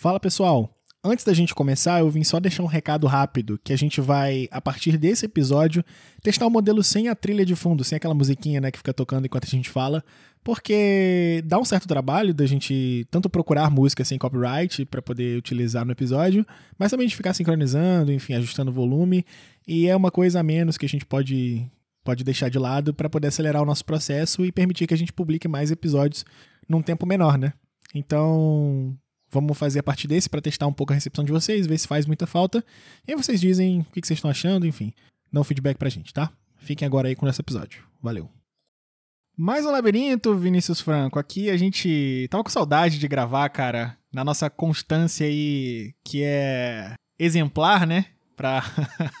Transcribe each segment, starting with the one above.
Fala pessoal, antes da gente começar, eu vim só deixar um recado rápido que a gente vai, a partir desse episódio, testar o modelo sem a trilha de fundo, sem aquela musiquinha né, que fica tocando enquanto a gente fala, porque dá um certo trabalho da gente tanto procurar música sem copyright para poder utilizar no episódio, mas também de ficar sincronizando, enfim, ajustando o volume, e é uma coisa a menos que a gente pode pode deixar de lado para poder acelerar o nosso processo e permitir que a gente publique mais episódios num tempo menor, né? Então, vamos fazer a partir desse para testar um pouco a recepção de vocês, ver se faz muita falta. E aí vocês dizem o que vocês estão achando, enfim, dão feedback pra gente, tá? Fiquem agora aí com esse episódio. Valeu. Mais um labirinto, Vinícius Franco. Aqui a gente tava com saudade de gravar, cara, na nossa constância aí, que é exemplar, né? Pra,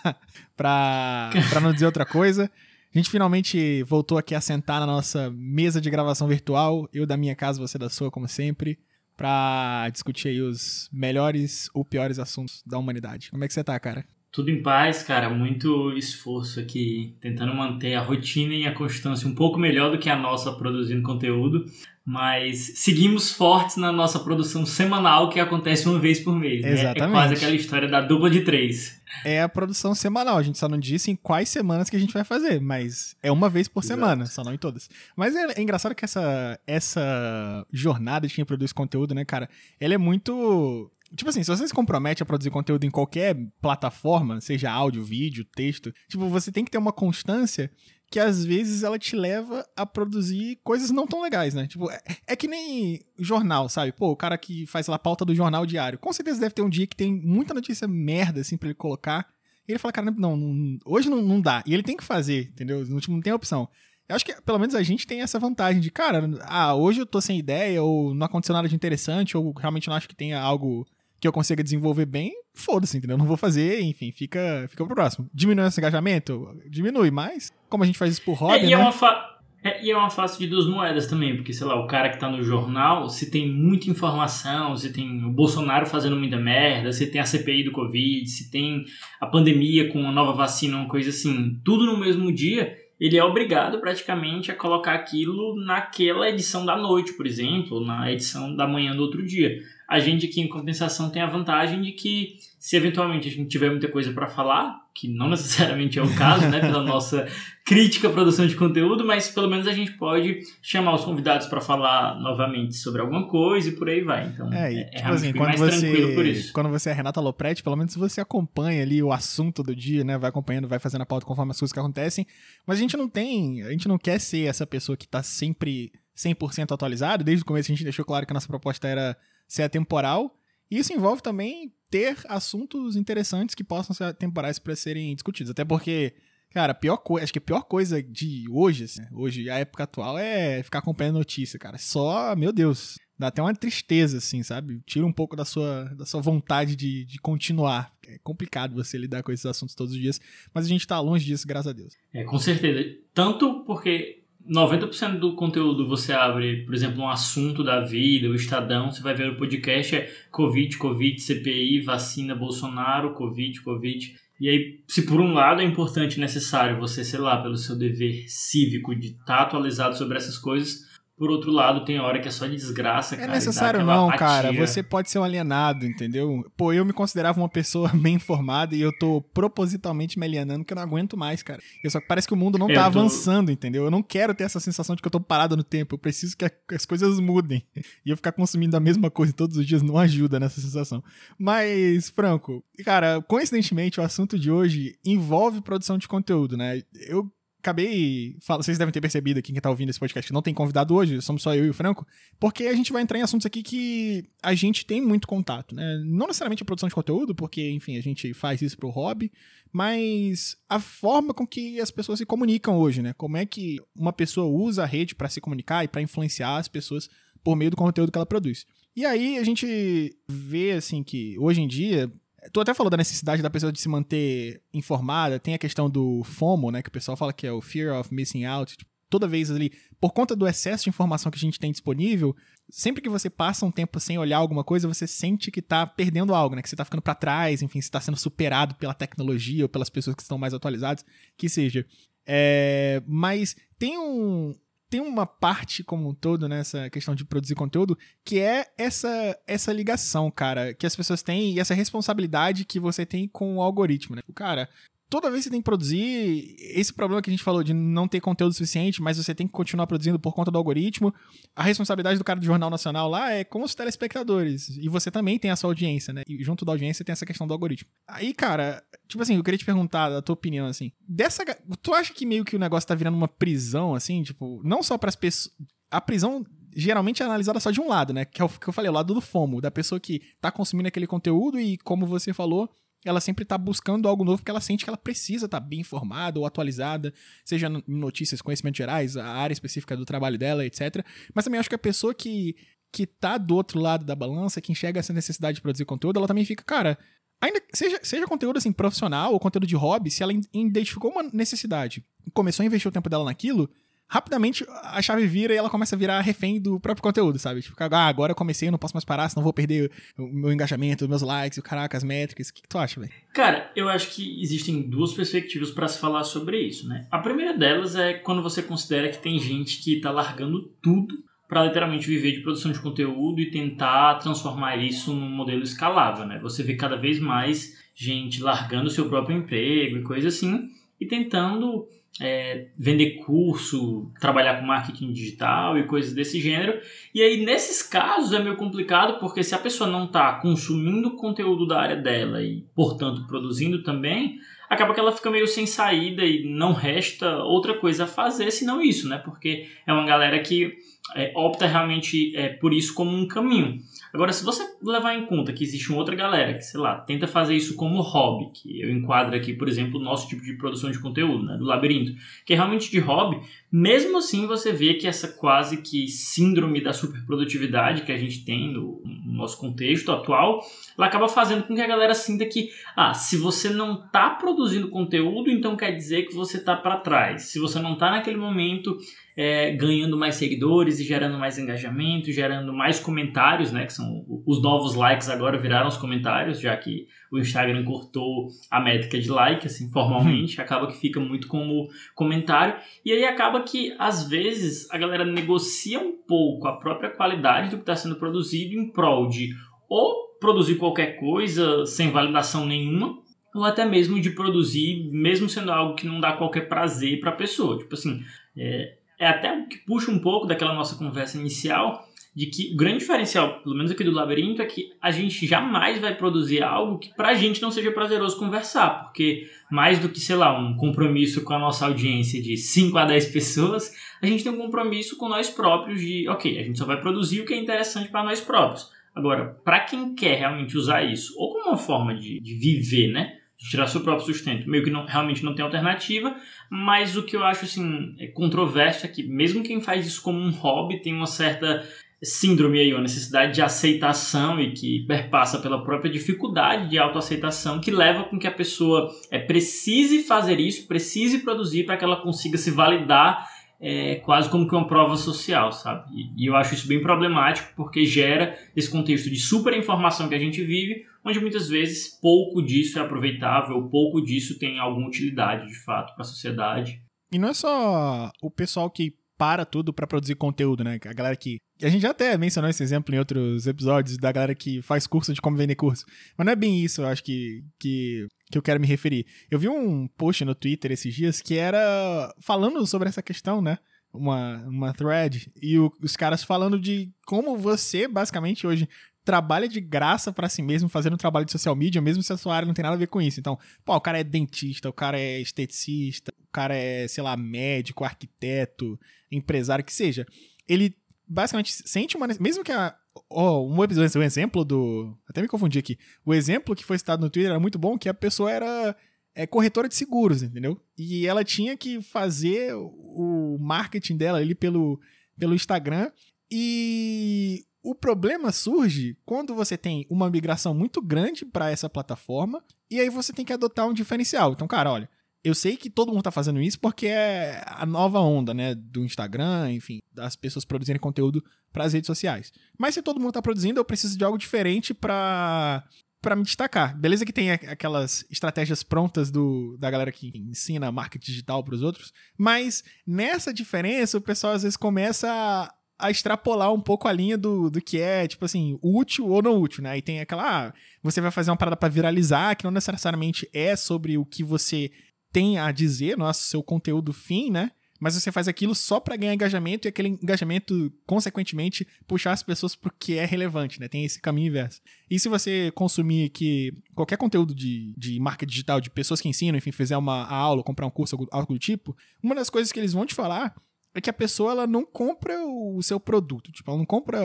pra, pra não dizer outra coisa. A gente finalmente voltou aqui a sentar na nossa mesa de gravação virtual, eu da minha casa, você da sua, como sempre, para discutir aí os melhores ou piores assuntos da humanidade. Como é que você tá, cara? Tudo em paz, cara. Muito esforço aqui, tentando manter a rotina e a constância um pouco melhor do que a nossa produzindo conteúdo. Mas seguimos fortes na nossa produção semanal, que acontece uma vez por mês. Né? Exatamente. É quase aquela história da dupla de três. É a produção semanal. A gente só não disse em quais semanas que a gente vai fazer, mas é uma vez por Exato. semana, só não em todas. Mas é, é, engraçado que essa, essa jornada de quem produz conteúdo, né, cara, ela é muito. Tipo assim, se você se compromete a produzir conteúdo em qualquer plataforma, seja áudio, vídeo, texto, tipo, você tem que ter uma constância que às vezes ela te leva a produzir coisas não tão legais, né? Tipo, é, é, que nem jornal, sabe? Pô, o cara que faz lá a pauta do jornal diário, com certeza deve ter um dia que tem muita notícia merda, assim, pra ele colocar. E ele fala, cara, não, não hoje não, não dá. E ele tem que fazer, entendeu? No último não tem opção. Eu acho que pelo menos a gente tem essa vantagem de, cara, ah, hoje eu tô sem ideia, ou não aconteceu nada de interessante, ou realmente não acho que tenha algo que eu consiga desenvolver bem, foda-se, entendeu? Não vou fazer, enfim, fica, fica pro próximo. Diminui esse engajamento? Diminui, mas como a gente faz isso por hobby, é, e é né? É uma fa... É, e é uma face de duas moedas também, porque, sei lá, o cara que tá no jornal, se tem muita informação, se tem o Bolsonaro fazendo muita merda, se tem a CPI do Covid, se tem a pandemia com uma nova vacina, uma coisa assim, tudo no mesmo dia, ele é obrigado praticamente a colocar aquilo naquela edição da noite, por exemplo, na edição da manhã do outro dia. A gente aqui, em compensação, tem a vantagem de que, se eventualmente a gente tiver muita coisa para falar, que não necessariamente é o caso, né, pela nossa crítica à produção de conteúdo, mas pelo menos a gente pode chamar os convidados para falar novamente sobre alguma coisa e por aí vai. Então, é, é, tipo assim, quando mais você, tranquilo por isso. Quando você é Renata Lopretti, pelo menos você acompanha ali o assunto do dia, né, vai acompanhando, vai fazendo a pauta conforme as coisas que acontecem, mas a gente não tem, a gente não quer ser essa pessoa que tá sempre 100% atualizado, desde o começo a gente deixou claro que a nossa proposta era ser atemporal. E isso envolve também ter assuntos interessantes que possam ser atemporais para serem discutidos. Até porque, cara, pior coisa, acho que a pior coisa de hoje, assim, hoje, a época atual, é ficar acompanhando notícia, cara. Só, meu Deus, dá até uma tristeza, assim, sabe? Tira um pouco da sua, da sua vontade de, de continuar. É complicado você lidar com esses assuntos todos os dias, mas a gente tá longe disso, graças a Deus. É, com certeza. Tanto porque 90% do conteúdo você abre, por exemplo, um assunto da vida, o Estadão, você vai ver o podcast é Covid, Covid, CPI, vacina, Bolsonaro, Covid, Covid. E aí, se por um lado é importante e necessário você, sei lá, pelo seu dever cívico de estar tá atualizado sobre essas coisas, por outro lado, tem hora que é só de desgraça, é cara. É necessário não, apatia. cara. Você pode ser um alienado, entendeu? Pô, eu me considerava uma pessoa bem informada e eu tô propositalmente me alienando que eu não aguento mais, cara. Eu só parece que o mundo não tá tô... avançando, entendeu? Eu não quero ter essa sensação de que eu tô parado no tempo. Eu preciso que as coisas mudem. E eu ficar consumindo a mesma coisa todos os dias não ajuda nessa sensação. Mas, Franco, cara, coincidentemente, o assunto de hoje envolve produção de conteúdo, né? Eu acabei. Vocês devem ter percebido aqui, quem tá ouvindo esse podcast, que não tem convidado hoje, somos só eu e o Franco, porque a gente vai entrar em assuntos aqui que a gente tem muito contato, né? Não necessariamente a produção de conteúdo, porque, enfim, a gente faz isso pro hobby, mas a forma com que as pessoas se comunicam hoje, né? Como é que uma pessoa usa a rede para se comunicar e para influenciar as pessoas por meio do conteúdo que ela produz. E aí a gente vê, assim, que hoje em dia Tu até falou da necessidade da pessoa de se manter informada, tem a questão do FOMO, né, que o pessoal fala que é o Fear of Missing Out. Tipo, toda vez ali, por conta do excesso de informação que a gente tem disponível, sempre que você passa um tempo sem olhar alguma coisa, você sente que tá perdendo algo, né, que você tá ficando para trás, enfim, você tá sendo superado pela tecnologia ou pelas pessoas que estão mais atualizadas, que seja. É, mas tem um, tem uma parte como um todo nessa questão de produzir conteúdo que é essa essa ligação, cara, que as pessoas têm e essa responsabilidade que você tem com o algoritmo, né? O cara, toda vez você tem que produzir, esse problema que a gente falou de não ter conteúdo suficiente, mas você tem que continuar produzindo por conta do algoritmo, a responsabilidade do cara do Jornal Nacional lá é com os telespectadores. E você também tem a sua audiência, né? E junto da audiência tem essa questão do algoritmo. Aí, cara, tipo assim, eu queria te perguntar a tua opinião, assim. Dessa. Tu acha que meio que o negócio tá virando uma prisão, assim? Tipo, não só para as pessoas. A prisão geralmente é analisada só de um lado, né? Que é o que eu falei, o lado do FOMO, da pessoa que tá consumindo aquele conteúdo e, como você falou, ela sempre está buscando algo novo porque ela sente que ela precisa estar tá bem informada ou atualizada, seja em notícias, conhecimentos gerais, a área específica do trabalho dela, etc. Mas também acho que a pessoa que, que tá do outro lado da balança, que enxerga essa necessidade de produzir conteúdo, ela também fica, cara, ainda seja, seja conteúdo assim profissional ou conteúdo de hobby, se ela identificou uma necessidade e começou a investir o tempo dela naquilo, rapidamente a chave vira e ela começa a virar refém do próprio conteúdo, sabe? Tipo, ah, agora eu comecei, eu não posso mais parar, senão vou perder o meu engajamento, os meus likes, o caraca, as métricas. O que, que tu acha, velho? Cara, eu acho que existem duas perspectivas para se falar sobre isso, né? A primeira delas é quando você considera que tem gente que tá largando tudo para literalmente viver de produção de conteúdo e tentar transformar isso num modelo escalável, né? Você vê cada vez mais gente largando seu próprio emprego e coisa assim e tentando é, vender curso, trabalhar com marketing digital e coisas desse gênero. E aí, nesses casos, é meio complicado porque se a pessoa não está consumindo conteúdo da área dela e, portanto, produzindo também, acaba que ela fica meio sem saída e não resta outra coisa a fazer senão isso, né? Porque é uma galera que é, opta realmente é, por isso como um caminho. Agora, se você levar em conta que existe uma outra galera que, sei lá, tenta fazer isso como hobby, que eu enquadro aqui, por exemplo, o nosso tipo de produção de conteúdo, né, do labirinto, que é realmente de hobby, mesmo assim você vê que essa quase que síndrome da superprodutividade que a gente tem no, no nosso contexto atual, ela acaba fazendo com que a galera sinta que, ah, se você não está produzindo conteúdo, então quer dizer que você está para trás. Se você não está naquele momento é, ganhando mais seguidores e gerando mais engajamento, gerando mais comentários, né? Que são os novos likes agora viraram os comentários, já que o Instagram cortou a métrica de like, assim, formalmente, uhum. acaba que fica muito como comentário. E aí acaba que, às vezes, a galera negocia um pouco a própria qualidade do que está sendo produzido em prol de ou produzir qualquer coisa sem validação nenhuma, ou até mesmo de produzir, mesmo sendo algo que não dá qualquer prazer para a pessoa. Tipo assim, é, é até o que puxa um pouco daquela nossa conversa inicial, de que o grande diferencial, pelo menos aqui do labirinto, é que a gente jamais vai produzir algo que pra gente não seja prazeroso conversar, porque mais do que, sei lá, um compromisso com a nossa audiência de 5 a 10 pessoas, a gente tem um compromisso com nós próprios de, ok, a gente só vai produzir o que é interessante para nós próprios. Agora, para quem quer realmente usar isso, ou como uma forma de, de viver, né? Tirar seu próprio sustento, meio que não, realmente não tem alternativa, mas o que eu acho assim é controverso é que mesmo quem faz isso como um hobby tem uma certa síndrome aí, uma necessidade de aceitação e que perpassa pela própria dificuldade de autoaceitação que leva com que a pessoa é, precise fazer isso, precise produzir para que ela consiga se validar é, quase como que uma prova social, sabe? E, e, eu acho isso bem problemático porque gera esse contexto de super informação que a gente vive, onde muitas vezes pouco disso é aproveitável, pouco disso tem alguma utilidade de fato para a sociedade. E não é só o pessoal que para tudo para produzir conteúdo, né? A galera que. A gente já até mencionou esse exemplo em outros episódios da galera que faz curso de como vender curso. Mas não é bem isso, eu acho que, que, que eu quero me referir. Eu vi um post no Twitter esses dias que era falando sobre essa questão, né? Uma, uma thread. E o, os caras falando de como você, basicamente, hoje trabalha de graça para si mesmo fazendo um trabalho de social media, mesmo se a sua área não tem nada a ver com isso. Então, pô, o cara é dentista, o cara é esteticista, o cara é, sei lá, médico, arquiteto, empresário, que seja. Ele basicamente sente uma. Mesmo que a. Oh, um episódio, um exemplo do. Até me confundi aqui. O exemplo que foi citado no Twitter era muito bom, que a pessoa era é corretora de seguros, entendeu? E ela tinha que fazer o marketing dela ali pelo, pelo Instagram. E o problema surge quando você tem uma migração muito grande para essa plataforma e aí você tem que adotar um diferencial. Então, cara, olha, eu sei que todo mundo está fazendo isso porque é a nova onda, né, do Instagram, enfim, das pessoas produzirem conteúdo para as redes sociais. Mas se todo mundo está produzindo, eu preciso de algo diferente para para me destacar. Beleza que tem aquelas estratégias prontas do, da galera que ensina marketing digital para os outros, mas nessa diferença o pessoal às vezes começa a, a extrapolar um pouco a linha do, do que é, tipo assim, útil ou não útil, né? E tem aquela, ah, você vai fazer uma parada para viralizar, que não necessariamente é sobre o que você tem a dizer, nosso seu conteúdo fim, né? Mas você faz aquilo só para ganhar engajamento e aquele engajamento, consequentemente, puxar as pessoas porque é relevante, né? Tem esse caminho inverso. E se você consumir que qualquer conteúdo de, de marca digital, de pessoas que ensinam, enfim, fizer uma aula, comprar um curso, algo do tipo, uma das coisas que eles vão te falar é que a pessoa ela não compra o seu produto, tipo, ela não compra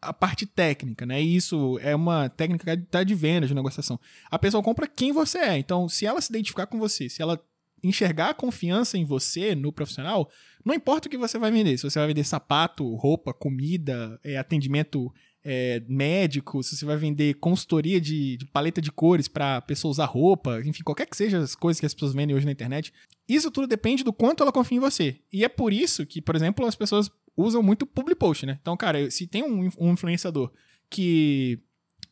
a parte técnica, né? E isso é uma técnica tá de venda, de negociação. A pessoa compra quem você é. Então, se ela se identificar com você, se ela enxergar a confiança em você, no profissional, não importa o que você vai vender. Se você vai vender sapato, roupa, comida, é, atendimento é, médico, se você vai vender consultoria de, de paleta de cores para pessoa usar roupa, enfim, qualquer que seja as coisas que as pessoas vendem hoje na internet, isso tudo depende do quanto ela confia em você. E é por isso que, por exemplo, as pessoas usam muito public post, né? Então, cara, se tem um, um influenciador que,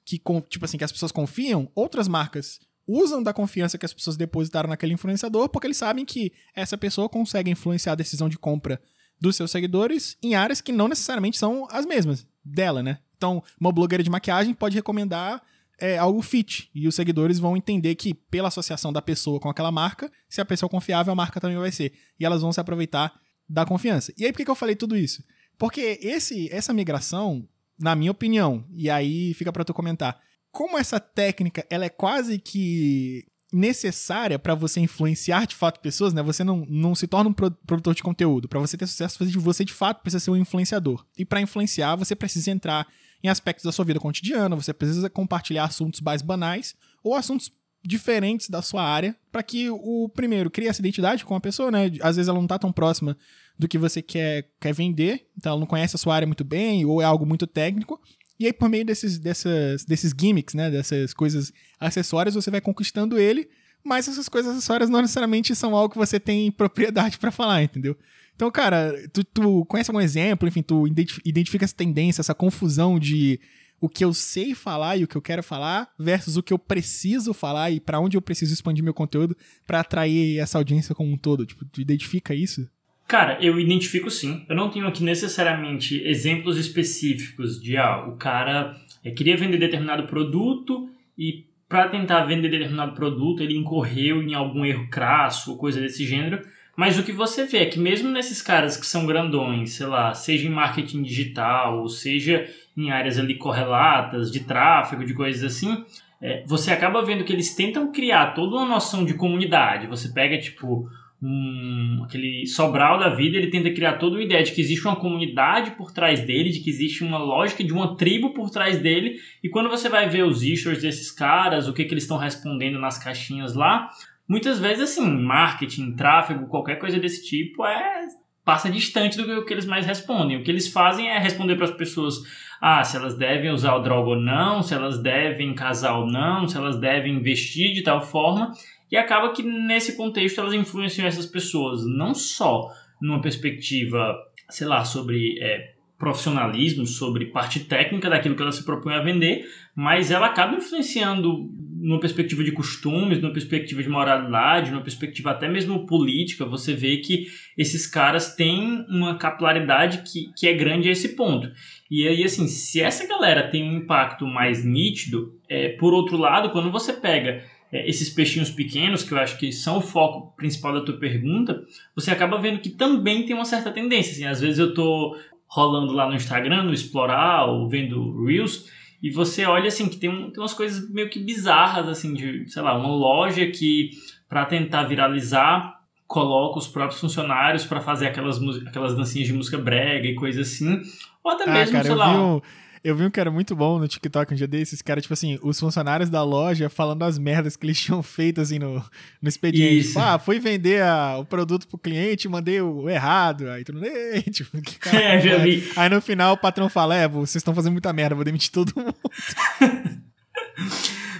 que, tipo assim, que as pessoas confiam, outras marcas usam da confiança que as pessoas depositaram naquele influenciador porque eles sabem que essa pessoa consegue influenciar a decisão de compra dos seus seguidores em áreas que não necessariamente são as mesmas dela, né? Então, uma blogueira de maquiagem pode recomendar é, algo fit e os seguidores vão entender que pela associação da pessoa com aquela marca, se a pessoa é confiável, a marca também vai ser. E elas vão se aproveitar da confiança. E aí por que eu falei tudo isso? Porque esse essa migração, na minha opinião, e aí fica para tu comentar, como essa técnica ela é quase que necessária para você influenciar de fato pessoas, né? Você não, não se torna um produtor de conteúdo. Para você ter sucesso, você de fato precisa ser um influenciador. E para influenciar, você precisa entrar em aspectos da sua vida cotidiana, você precisa compartilhar assuntos mais banais ou assuntos diferentes da sua área para que o primeiro crie essa identidade com a pessoa, né? Às vezes ela não tá tão próxima do que você quer, quer vender, então ela não conhece a sua área muito bem ou é algo muito técnico. E aí, por meio desses, dessas, desses gimmicks, né? Dessas coisas acessórias, você vai conquistando ele, mas essas coisas acessórias não necessariamente são algo que você tem propriedade para falar, entendeu? Então, cara, tu, tu conhece algum exemplo, enfim, tu identifica essa tendência, essa confusão de o que eu sei falar e o que eu quero falar versus o que eu preciso falar e para onde eu preciso expandir meu conteúdo para atrair essa audiência como um todo. Tipo, tu identifica isso? Cara, eu identifico sim. Eu não tenho aqui necessariamente exemplos específicos de ah, o cara é, queria vender determinado produto e para tentar vender determinado produto ele incorreu em algum erro crasso ou coisa desse gênero. Mas o que você vê é que mesmo nesses caras que são grandões, sei lá, seja em marketing digital, ou seja em áreas ali correlatas, de tráfego, de coisas assim, é, você acaba vendo que eles tentam criar toda uma noção de comunidade. Você pega, tipo, um, aquele Sobral da vida, ele tenta criar toda uma ideia de que existe uma comunidade por trás dele, de que existe uma lógica de uma tribo por trás dele, e quando você vai ver os issues desses caras, o que, que eles estão respondendo nas caixinhas lá, muitas vezes, assim, marketing, tráfego, qualquer coisa desse tipo, é passa distante do que eles mais respondem. O que eles fazem é responder para as pessoas ah, se elas devem usar o droga ou não, se elas devem casar ou não, se elas devem investir de tal forma, e acaba que nesse contexto elas influenciam essas pessoas, não só numa perspectiva, sei lá, sobre é, profissionalismo, sobre parte técnica daquilo que ela se propõe a vender, mas ela acaba influenciando numa perspectiva de costumes, numa perspectiva de moralidade, numa perspectiva até mesmo política, você vê que esses caras têm uma capilaridade que, que é grande a esse ponto. E aí, assim, se essa galera tem um impacto mais nítido, é, por outro lado, quando você pega é, esses peixinhos pequenos, que eu acho que são o foco principal da tua pergunta, você acaba vendo que também tem uma certa tendência. Assim, às vezes eu tô rolando lá no Instagram, no Explorar, ou vendo Reels, e você olha assim que tem, um, tem umas coisas meio que bizarras, assim, de, sei lá, uma loja que, para tentar viralizar, coloca os próprios funcionários para fazer aquelas, aquelas dancinhas de música brega e coisa assim. Ou até ah, mesmo, cara, sei lá. Um, eu vi um era muito bom no TikTok um dia desses, era tipo assim, os funcionários da loja falando as merdas que eles tinham feito assim no, no expediente. Tipo, ah, fui vender a, o produto pro cliente, mandei o errado. Aí tudo tipo, que cara, é, já vi. Aí no final o patrão fala: É, vocês estão fazendo muita merda, vou demitir todo mundo.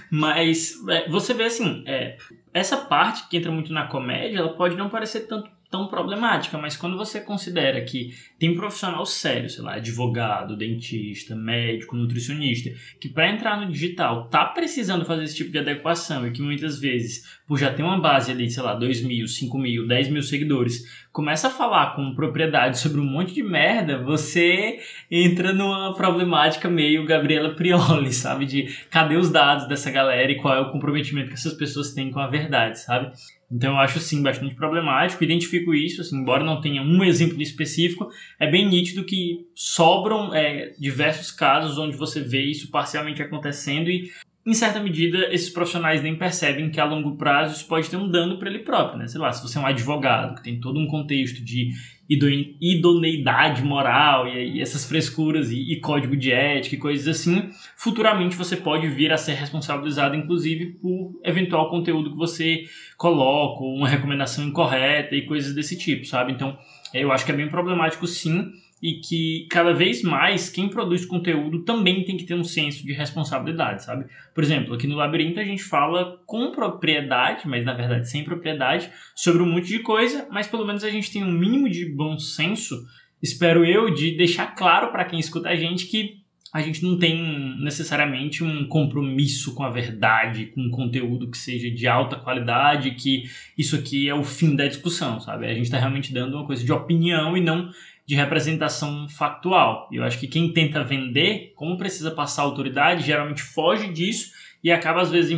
Mas é, você vê assim, é, essa parte que entra muito na comédia, ela pode não parecer tanto tão problemática, mas quando você considera que tem profissional sério, sei lá, advogado, dentista, médico, nutricionista, que para entrar no digital tá precisando fazer esse tipo de adequação e que muitas vezes, por já ter uma base ali, sei lá, 2 mil, 5 mil, 10 mil seguidores, começa a falar com propriedade sobre um monte de merda, você entra numa problemática meio Gabriela Prioli, sabe? De cadê os dados dessa galera e qual é o comprometimento que essas pessoas têm com a verdade, sabe? Então eu acho sim bastante problemático, identifico isso, assim, embora não tenha um exemplo específico, é bem nítido que sobram é, diversos casos onde você vê isso parcialmente acontecendo e em certa medida, esses profissionais nem percebem que a longo prazo isso pode ter um dano para ele próprio, né? Sei lá, se você é um advogado que tem todo um contexto de idoneidade moral e, e essas frescuras e, e, código de ética e coisas assim, futuramente você pode vir a ser responsabilizado, inclusive, por eventual conteúdo que você coloca, uma recomendação incorreta e coisas desse tipo, sabe? Então, eu acho que é bem problemático sim e que cada vez mais quem produz conteúdo também tem que ter um senso de responsabilidade, sabe? Por exemplo, aqui no Labirinto a gente fala com propriedade, mas na verdade sem propriedade, sobre um monte de coisa, mas pelo menos a gente tem um mínimo de bom senso, espero eu, de deixar claro para quem escuta a gente que a gente não tem necessariamente um compromisso com a verdade, com um conteúdo que seja de alta qualidade, que isso aqui é o fim da discussão, sabe? A gente está realmente dando uma coisa de opinião e não de representação factual. Eu acho que quem tenta vender, como precisa passar autoridade, geralmente foge disso e acaba às vezes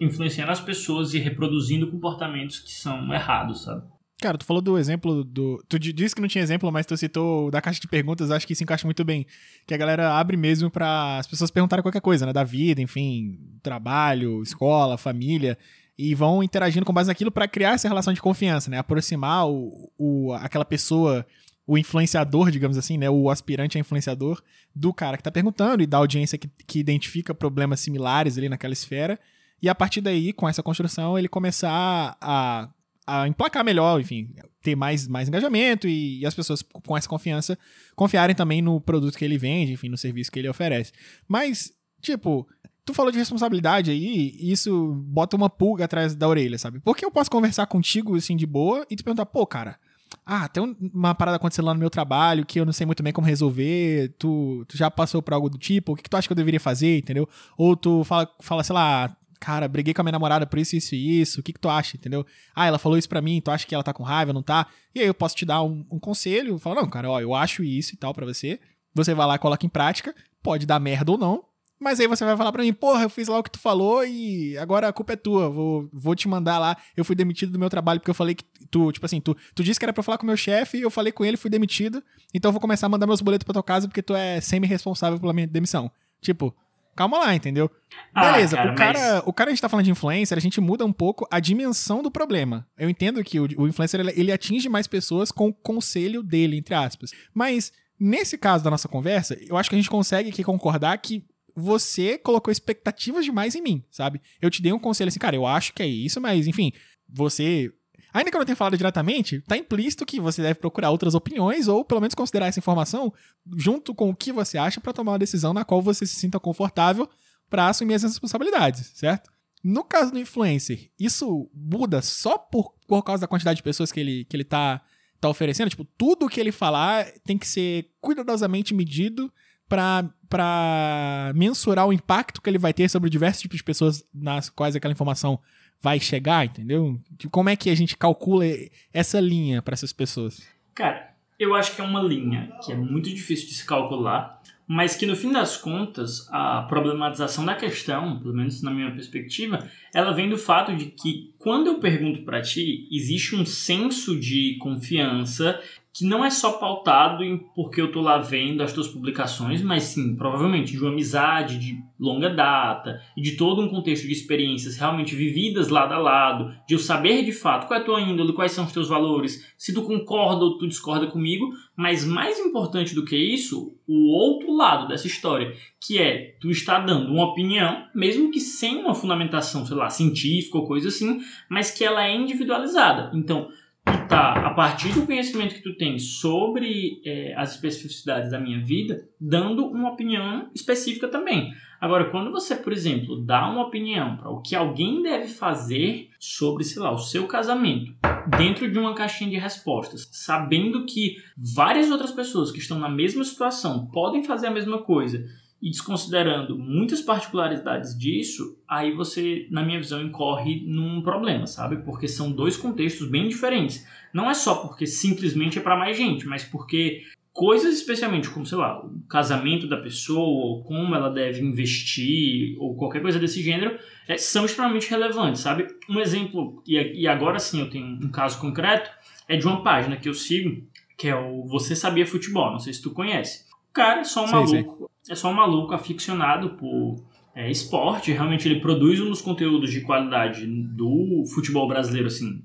influenciando as pessoas e reproduzindo comportamentos que são errados, sabe? Cara, tu falou do exemplo do. Tu disse que não tinha exemplo, mas tu citou da caixa de perguntas, acho que isso encaixa muito bem. Que a galera abre mesmo para as pessoas perguntarem qualquer coisa, né? Da vida, enfim, trabalho, escola, família. E vão interagindo com base naquilo para criar essa relação de confiança, né? Aproximar o, o, aquela pessoa o influenciador, digamos assim, né, o aspirante a influenciador do cara que está perguntando e da audiência que, que identifica problemas similares ali naquela esfera. E a partir daí, com essa construção, ele começar a, a emplacar melhor, enfim, ter mais, mais engajamento e, e, as pessoas com essa confiança confiarem também no produto que ele vende, enfim, no serviço que ele oferece. Mas, tipo, tu falou de responsabilidade aí, e isso bota uma pulga atrás da orelha, sabe? Porque eu posso conversar contigo, assim, de boa e te perguntar, pô, cara, ah, tem uma parada acontecendo lá no meu trabalho que eu não sei muito bem como resolver, tu, tu já passou por algo do tipo, o que, que tu acha que eu deveria fazer, entendeu? Ou tu fala, fala, sei lá, cara, briguei com a minha namorada por isso, isso e isso, o que, que tu acha, entendeu? Ah, ela falou isso pra mim, tu acha que ela tá com raiva, não tá? E aí eu posso te dar um, um conselho, falar, não, cara, ó, eu acho isso e tal para você, você vai lá, coloca em prática, pode dar merda ou não, mas aí você vai falar para mim, porra, eu fiz lá o que tu falou e agora a culpa é tua. Vou, vou te mandar lá. Eu fui demitido do meu trabalho porque eu falei que tu, tipo assim, tu, tu disse que era pra falar com o meu chefe, eu falei com ele, fui demitido. Então eu vou começar a mandar meus boletos pra tua casa porque tu é semi-responsável pela minha demissão. Tipo, calma lá, entendeu? Ah, Beleza, cara, o, cara, mas... o cara a gente tá falando de influencer, a gente muda um pouco a dimensão do problema. Eu entendo que o, o influencer ele, ele atinge mais pessoas com o conselho dele, entre aspas. Mas nesse caso da nossa conversa, eu acho que a gente consegue aqui concordar que você colocou expectativas demais em mim, sabe? Eu te dei um conselho assim, cara, eu acho que é isso, mas enfim, você. Ainda que eu não tenha falado diretamente, tá implícito que você deve procurar outras opiniões ou pelo menos considerar essa informação junto com o que você acha para tomar uma decisão na qual você se sinta confortável para assumir as responsabilidades, certo? No caso do influencer, isso muda só por, por causa da quantidade de pessoas que ele, que ele tá, tá oferecendo? Tipo, tudo que ele falar tem que ser cuidadosamente medido para mensurar o impacto que ele vai ter sobre diversos tipos de pessoas nas quais aquela informação vai chegar, entendeu? Como é que a gente calcula essa linha para essas pessoas? Cara, eu acho que é uma linha que é muito difícil de se calcular, mas que no fim das contas a problematização da questão, pelo menos na minha perspectiva, ela vem do fato de que quando eu pergunto para ti, existe um senso de confiança que não é só pautado em porque eu tô lá vendo as tuas publicações, mas sim, provavelmente, de uma amizade de longa data e de todo um contexto de experiências realmente vividas lado a lado, de eu saber de fato qual é a tua índole, quais são os teus valores, se tu concorda ou tu discorda comigo, mas mais importante do que isso, o outro lado dessa história, que é tu está dando uma opinião, mesmo que sem uma fundamentação, sei lá, científica ou coisa assim, mas que ela é individualizada. Então, tá, a partir do conhecimento que tu tem sobre é, as especificidades da minha vida, dando uma opinião específica também. Agora, quando você, por exemplo, dá uma opinião para o que alguém deve fazer sobre, sei lá, o seu casamento, dentro de uma caixinha de respostas, sabendo que várias outras pessoas que estão na mesma situação podem fazer a mesma coisa e desconsiderando muitas particularidades disso, aí você, na minha visão, incorre num problema, sabe? Porque são dois contextos bem diferentes. Não é só porque simplesmente é para mais gente, mas porque coisas especialmente como, sei lá, o casamento da pessoa, ou como ela deve investir, ou qualquer coisa desse gênero, é, são extremamente relevantes, sabe? Um exemplo, e, e agora sim eu tenho um caso concreto, é de uma página que eu sigo, que é o Você Sabia Futebol, não sei se tu conhece. O cara é só um maluco, é só um maluco aficionado por é, esporte, realmente ele produz um dos conteúdos de qualidade do futebol brasileiro, assim,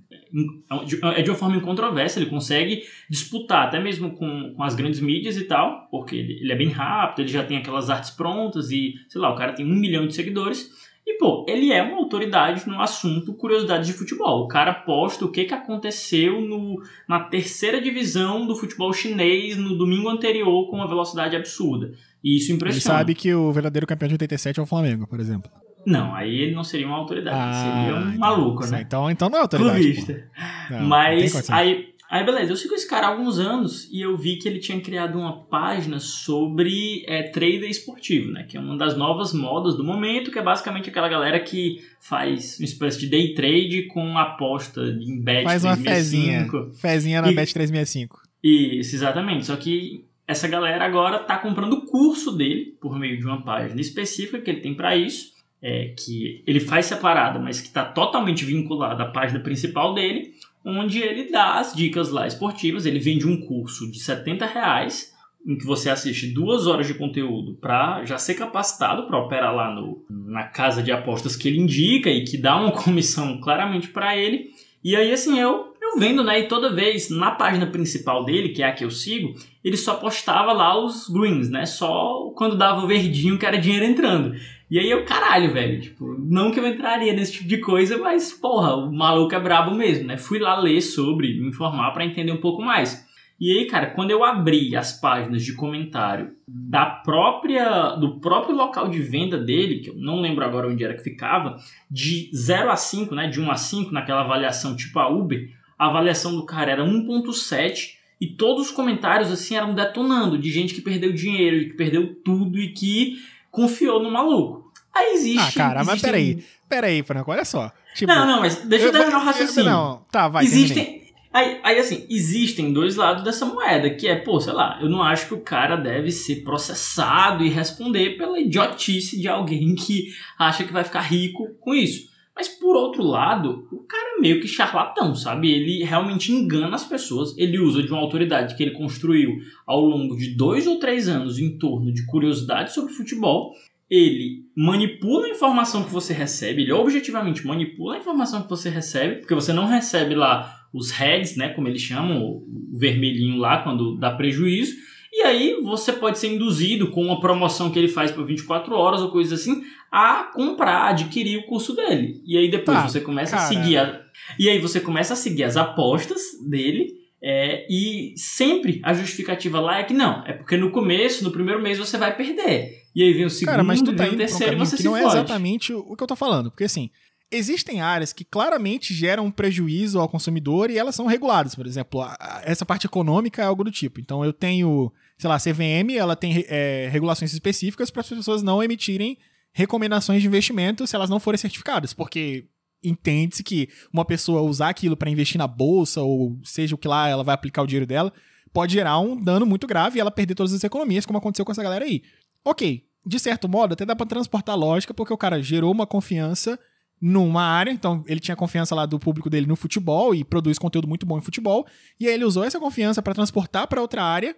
é de uma forma incontroversa, ele consegue disputar até mesmo com, com as grandes mídias e tal, porque ele, ele, é bem rápido, ele já tem aquelas artes prontas e, sei lá, o cara tem um milhão de seguidores. E, pô, ele é uma autoridade no assunto curiosidades de futebol. O cara posta o que, que aconteceu no, na terceira divisão do futebol chinês no domingo anterior com uma velocidade absurda. E isso impressiona. Ele sabe que o verdadeiro campeão de 87 é o Flamengo, por exemplo. Não, aí ele não seria uma autoridade, ah, seria um maluco, né? Então, então não é autoridade. Clubista. Não, Mas aí, aí, beleza, eu sigo esse cara há alguns anos e eu vi que ele tinha criado uma página sobre é, trader esportivo, né? Que é uma das novas modas do momento, que é basicamente aquela galera que faz uma espécie de day trade com aposta em bet Faz uma fezinha. Fezinha na e, bet 365. Isso, exatamente. Só que essa galera agora tá comprando o curso dele por meio de uma página específica que ele tem para isso é, que ele faz separada, mas que está totalmente vinculada à página principal dele, onde ele dá as dicas lá esportivas. Ele vende um curso de 70 reais, em que você assiste duas horas de conteúdo para já ser capacitado para operar lá no, na casa de apostas que ele indica e que dá uma comissão claramente para ele. E aí, assim, eu vendo, né? E toda vez na página principal dele, que é a que eu sigo, ele só postava lá os greens, né? Só quando dava o verdinho que era dinheiro entrando. E aí eu, caralho, velho, tipo, não que eu entraria nesse tipo de coisa, mas, porra, o maluco é brabo mesmo, né? Fui lá ler sobre, me informar para entender um pouco mais. E aí, cara, quando eu abri as páginas de comentário da própria do próprio local de venda dele, que eu não lembro agora onde era que ficava, de 0 a 5, né, de 1 a 5 naquela avaliação tipo a Uber, a avaliação do cara era 1.7 e todos os comentários assim eram detonando de gente que perdeu dinheiro, que perdeu tudo e que confiou no maluco. Aí existe. Ah, cara, mas peraí. Peraí, Franco, olha só. Tipo, não, não, mas deixa eu, eu terminar o raciocínio. Não, tá, vai. Existem. Aí, aí, assim, existem dois lados dessa moeda, que é, pô, sei lá, eu não acho que o cara deve ser processado e responder pela idiotice de alguém que acha que vai ficar rico com isso. Mas por outro lado, o cara é meio que charlatão, sabe? Ele realmente engana as pessoas. Ele usa de uma autoridade que ele construiu ao longo de dois ou três anos em torno de curiosidade sobre futebol ele manipula a informação que você recebe, ele objetivamente manipula a informação que você recebe, porque você não recebe lá os heads, né, como eles chamam, o vermelhinho lá quando dá prejuízo, e aí você pode ser induzido com uma promoção que ele faz por 24 horas ou coisas assim a comprar, adquirir o curso dele. E aí depois tá, você começa cara. a seguir a... e aí você começa a seguir as apostas dele é, e sempre a justificativa lá é que não, é porque no começo, no primeiro mês, você vai perder. E aí vem o segundo, Cara, mas tu tá vem o terceiro um e você que se não é exatamente o que eu tô falando. Porque assim, existem áreas que claramente geram um prejuízo ao consumidor e elas são reguladas. Por exemplo, essa parte econômica é algo do tipo. Então eu tenho, sei lá, CVM, ela tem é, regulações específicas para as pessoas não emitirem recomendações de investimento se elas não forem certificadas. Porque entende-se que uma pessoa usar aquilo para investir na bolsa ou seja o que lá ela vai aplicar o dinheiro dela, pode gerar um dano muito grave e ela perder todas as economias, como aconteceu com essa galera aí. Ok, de certo modo, até dá para transportar lógica, porque o cara gerou uma confiança numa área, então ele tinha confiança lá do público dele no futebol e produz conteúdo muito bom em futebol, e aí ele usou essa confiança para transportar para outra área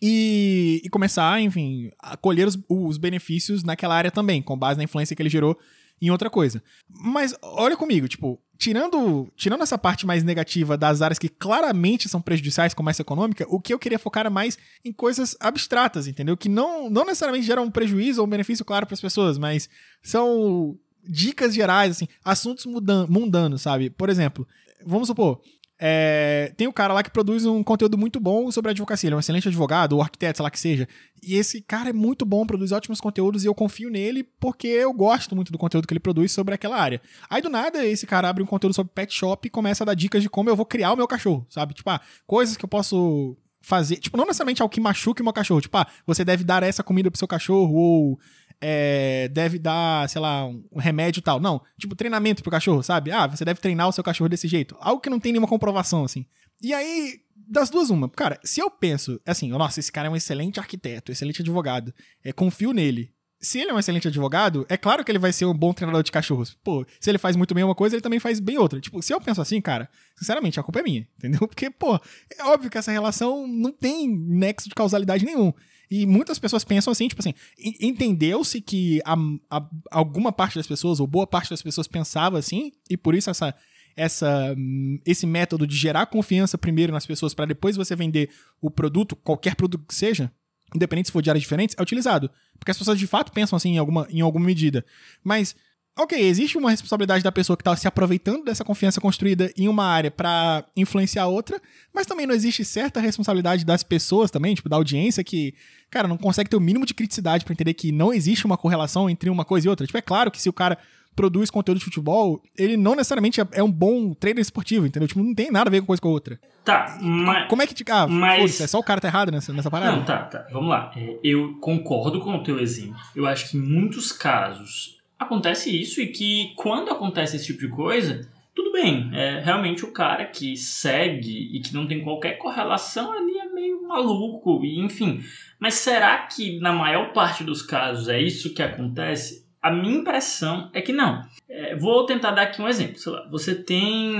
e, e, começar, enfim, a colher os, os benefícios naquela área também, com base na influência que ele gerou em outra coisa. Mas olha comigo, tipo, tirando, tirando essa parte mais negativa das áreas que claramente são prejudiciais, como essa econômica, o que eu queria focar era mais em coisas abstratas, entendeu? Que não, não necessariamente geram um prejuízo ou um benefício claro para as pessoas, mas são dicas gerais, assim, assuntos mundanos, sabe? Por exemplo, vamos supor, é, tem o cara lá que produz um conteúdo muito bom sobre advocacia. Ele é um excelente advogado, ou arquiteto, sei lá que seja. E esse cara é muito bom, produz ótimos conteúdos e eu confio nele porque eu gosto muito do conteúdo que ele produz sobre aquela área. Aí do nada, esse cara abre um conteúdo sobre pet shop e começa a dar dicas de como eu vou criar o meu cachorro, sabe? Tipo, ah, coisas que eu posso fazer. Tipo, não necessariamente algo que machuque o meu cachorro. Tipo, ah, você deve dar essa comida pro seu cachorro, ou é, deve dar, sei lá, um remédio tal. Não, tipo, treinamento pro cachorro, sabe? Ah, você deve treinar o seu cachorro desse jeito. Algo que não tem nenhuma comprovação, assim. E aí, das duas, uma. Cara, se eu penso, assim, nossa, esse cara é um excelente arquiteto, excelente advogado, é, confio nele. Se ele é um excelente advogado, é claro que ele vai ser um bom treinador de cachorros. Pô, se ele faz muito bem uma coisa, ele também faz bem outra. Tipo, se eu penso assim, cara, sinceramente, a culpa é minha, entendeu? Porque, pô, é óbvio que essa relação não tem nexo de causalidade nenhum. E muitas pessoas pensam assim, tipo assim, entendeu-se que a, a, alguma parte das pessoas, ou boa parte das pessoas pensava assim, e por isso essa, essa, esse método de gerar confiança primeiro nas pessoas para depois você vender o produto, qualquer produto que seja, independente se for de áreas diferentes, é utilizado. Porque as pessoas de fato pensam assim em alguma, em alguma medida. Mas Ok, existe uma responsabilidade da pessoa que está se aproveitando dessa confiança construída em uma área para influenciar outra, mas também não existe certa responsabilidade das pessoas também, tipo, da audiência que, cara, não consegue ter o mínimo de criticidade para entender que não existe uma correlação entre uma coisa e outra. Tipo, é claro que se o cara produz conteúdo de futebol, ele não necessariamente é, é um bom trader esportivo, entendeu? Tipo, não tem nada a ver com coisa com a outra. Tá, mas... Como é que... Ah, mas... é só o cara tá errado nessa, nessa parada? Não, tá, tá. Vamos lá. É, eu concordo com o teu exemplo. Eu acho que em muitos casos acontece isso e que quando acontece esse tipo de coisa, tudo bem, é realmente o cara que segue e que não tem qualquer correlação ali é meio maluco, e enfim. Mas será que na maior parte dos casos é isso que acontece? A minha impressão é que não. É, vou tentar dar aqui um exemplo. Sei lá, você tem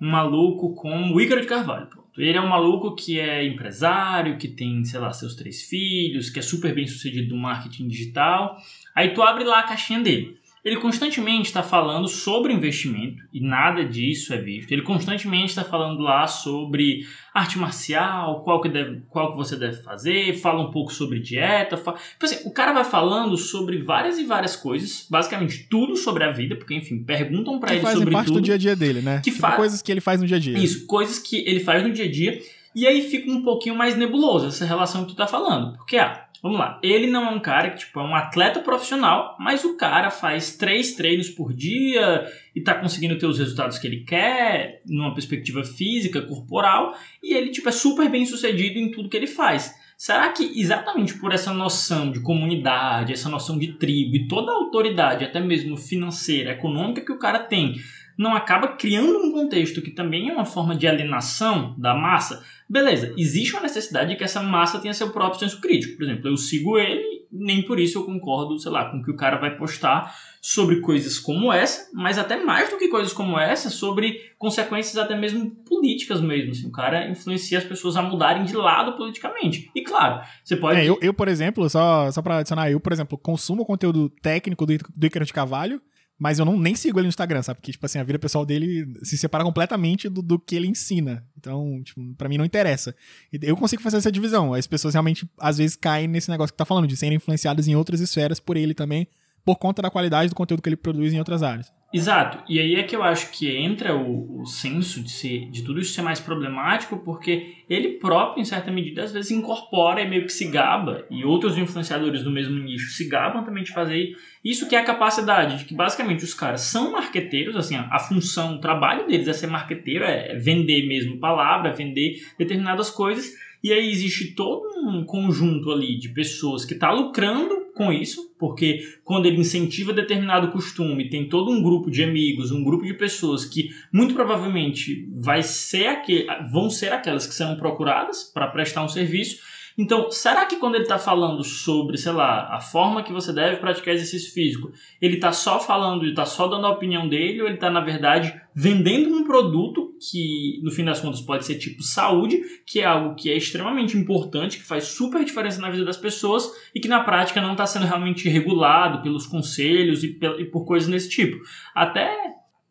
um maluco como o Ícaro de Carvalho. Pronto. Ele é um maluco que é empresário, que tem, sei lá, seus três filhos, que é super bem sucedido no marketing digital. Aí tu abre lá a caixinha dele. Ele constantemente está falando sobre investimento e nada disso é visto. Ele constantemente está falando lá sobre arte marcial, qual que, deve, qual que você deve fazer, fala um pouco sobre dieta. Fala... Tipo assim, o cara vai falando sobre várias e várias coisas, basicamente tudo sobre a vida, porque enfim, perguntam para ele sobre tudo. Que parte do dia a dia dele, né? Que tipo, fa... coisas que ele faz no dia a dia. Isso, coisas que ele faz no dia a dia. E aí fica um pouquinho mais nebuloso essa relação que tu tá falando. Porque, ah, Vamos lá. Ele não é um cara que, tipo, é um atleta profissional, mas o cara faz três treinos por dia e tá conseguindo ter os resultados que ele quer, numa perspectiva física, corporal, e ele, tipo, é super bem sucedido em tudo que ele faz. Será que exatamente por essa noção de comunidade, essa noção de tribo e toda a autoridade, até mesmo financeira, econômica que o cara tem, não acaba criando um contexto que também é uma forma de alienação da massa, beleza, existe uma necessidade de que essa massa tenha seu próprio senso crítico. Por exemplo, eu sigo ele, nem por isso eu concordo, sei lá, com o que o cara vai postar sobre coisas como essa, mas até mais do que coisas como essa, sobre consequências até mesmo políticas mesmo. Assim, o cara influencia as pessoas a mudarem de lado politicamente. E claro, você pode. É, eu, eu, por exemplo, só, só pra adicionar, eu, por exemplo, consumo conteúdo técnico do, do Icaro de Cavalho. Mas eu não, nem sigo ele no Instagram, sabe? Porque, tipo assim, a vida pessoal dele se separa completamente do, do que ele ensina. Então, tipo, pra mim não interessa. Eu consigo fazer essa divisão. As pessoas realmente, às vezes, caem nesse negócio que tá falando, de serem influenciadas em outras esferas por ele também, por conta da qualidade do conteúdo que ele produz em outras áreas. Exato. E aí é que eu acho que entra o, o senso de, ser, de tudo isso ser mais problemático, porque ele próprio, em certa medida, às vezes incorpora e meio que se gaba, e outros influenciadores do mesmo nicho se gabam também de fazer isso, que é a capacidade de que basicamente os caras são marqueteiros, assim, a, função, o trabalho deles é ser marqueteiro, é, é vender mesmo palavra, vender determinadas coisas, e aí existe todo um conjunto ali de pessoas que está lucrando com isso, porque quando ele incentiva determinado costume, tem todo um grupo de amigos, um grupo de pessoas que muito provavelmente vai ser aquele, vão ser aquelas que serão procuradas para prestar um serviço. Então, será que quando ele está falando sobre, sei lá, a forma que você deve praticar exercício físico, ele está só falando e está só dando a opinião dele, ou ele está, na verdade, vendendo um produto que no fim das contas pode ser tipo saúde, que é algo que é extremamente importante, que faz super diferença na vida das pessoas e que na prática não está sendo realmente regulado pelos conselhos e, e por coisas desse tipo. Até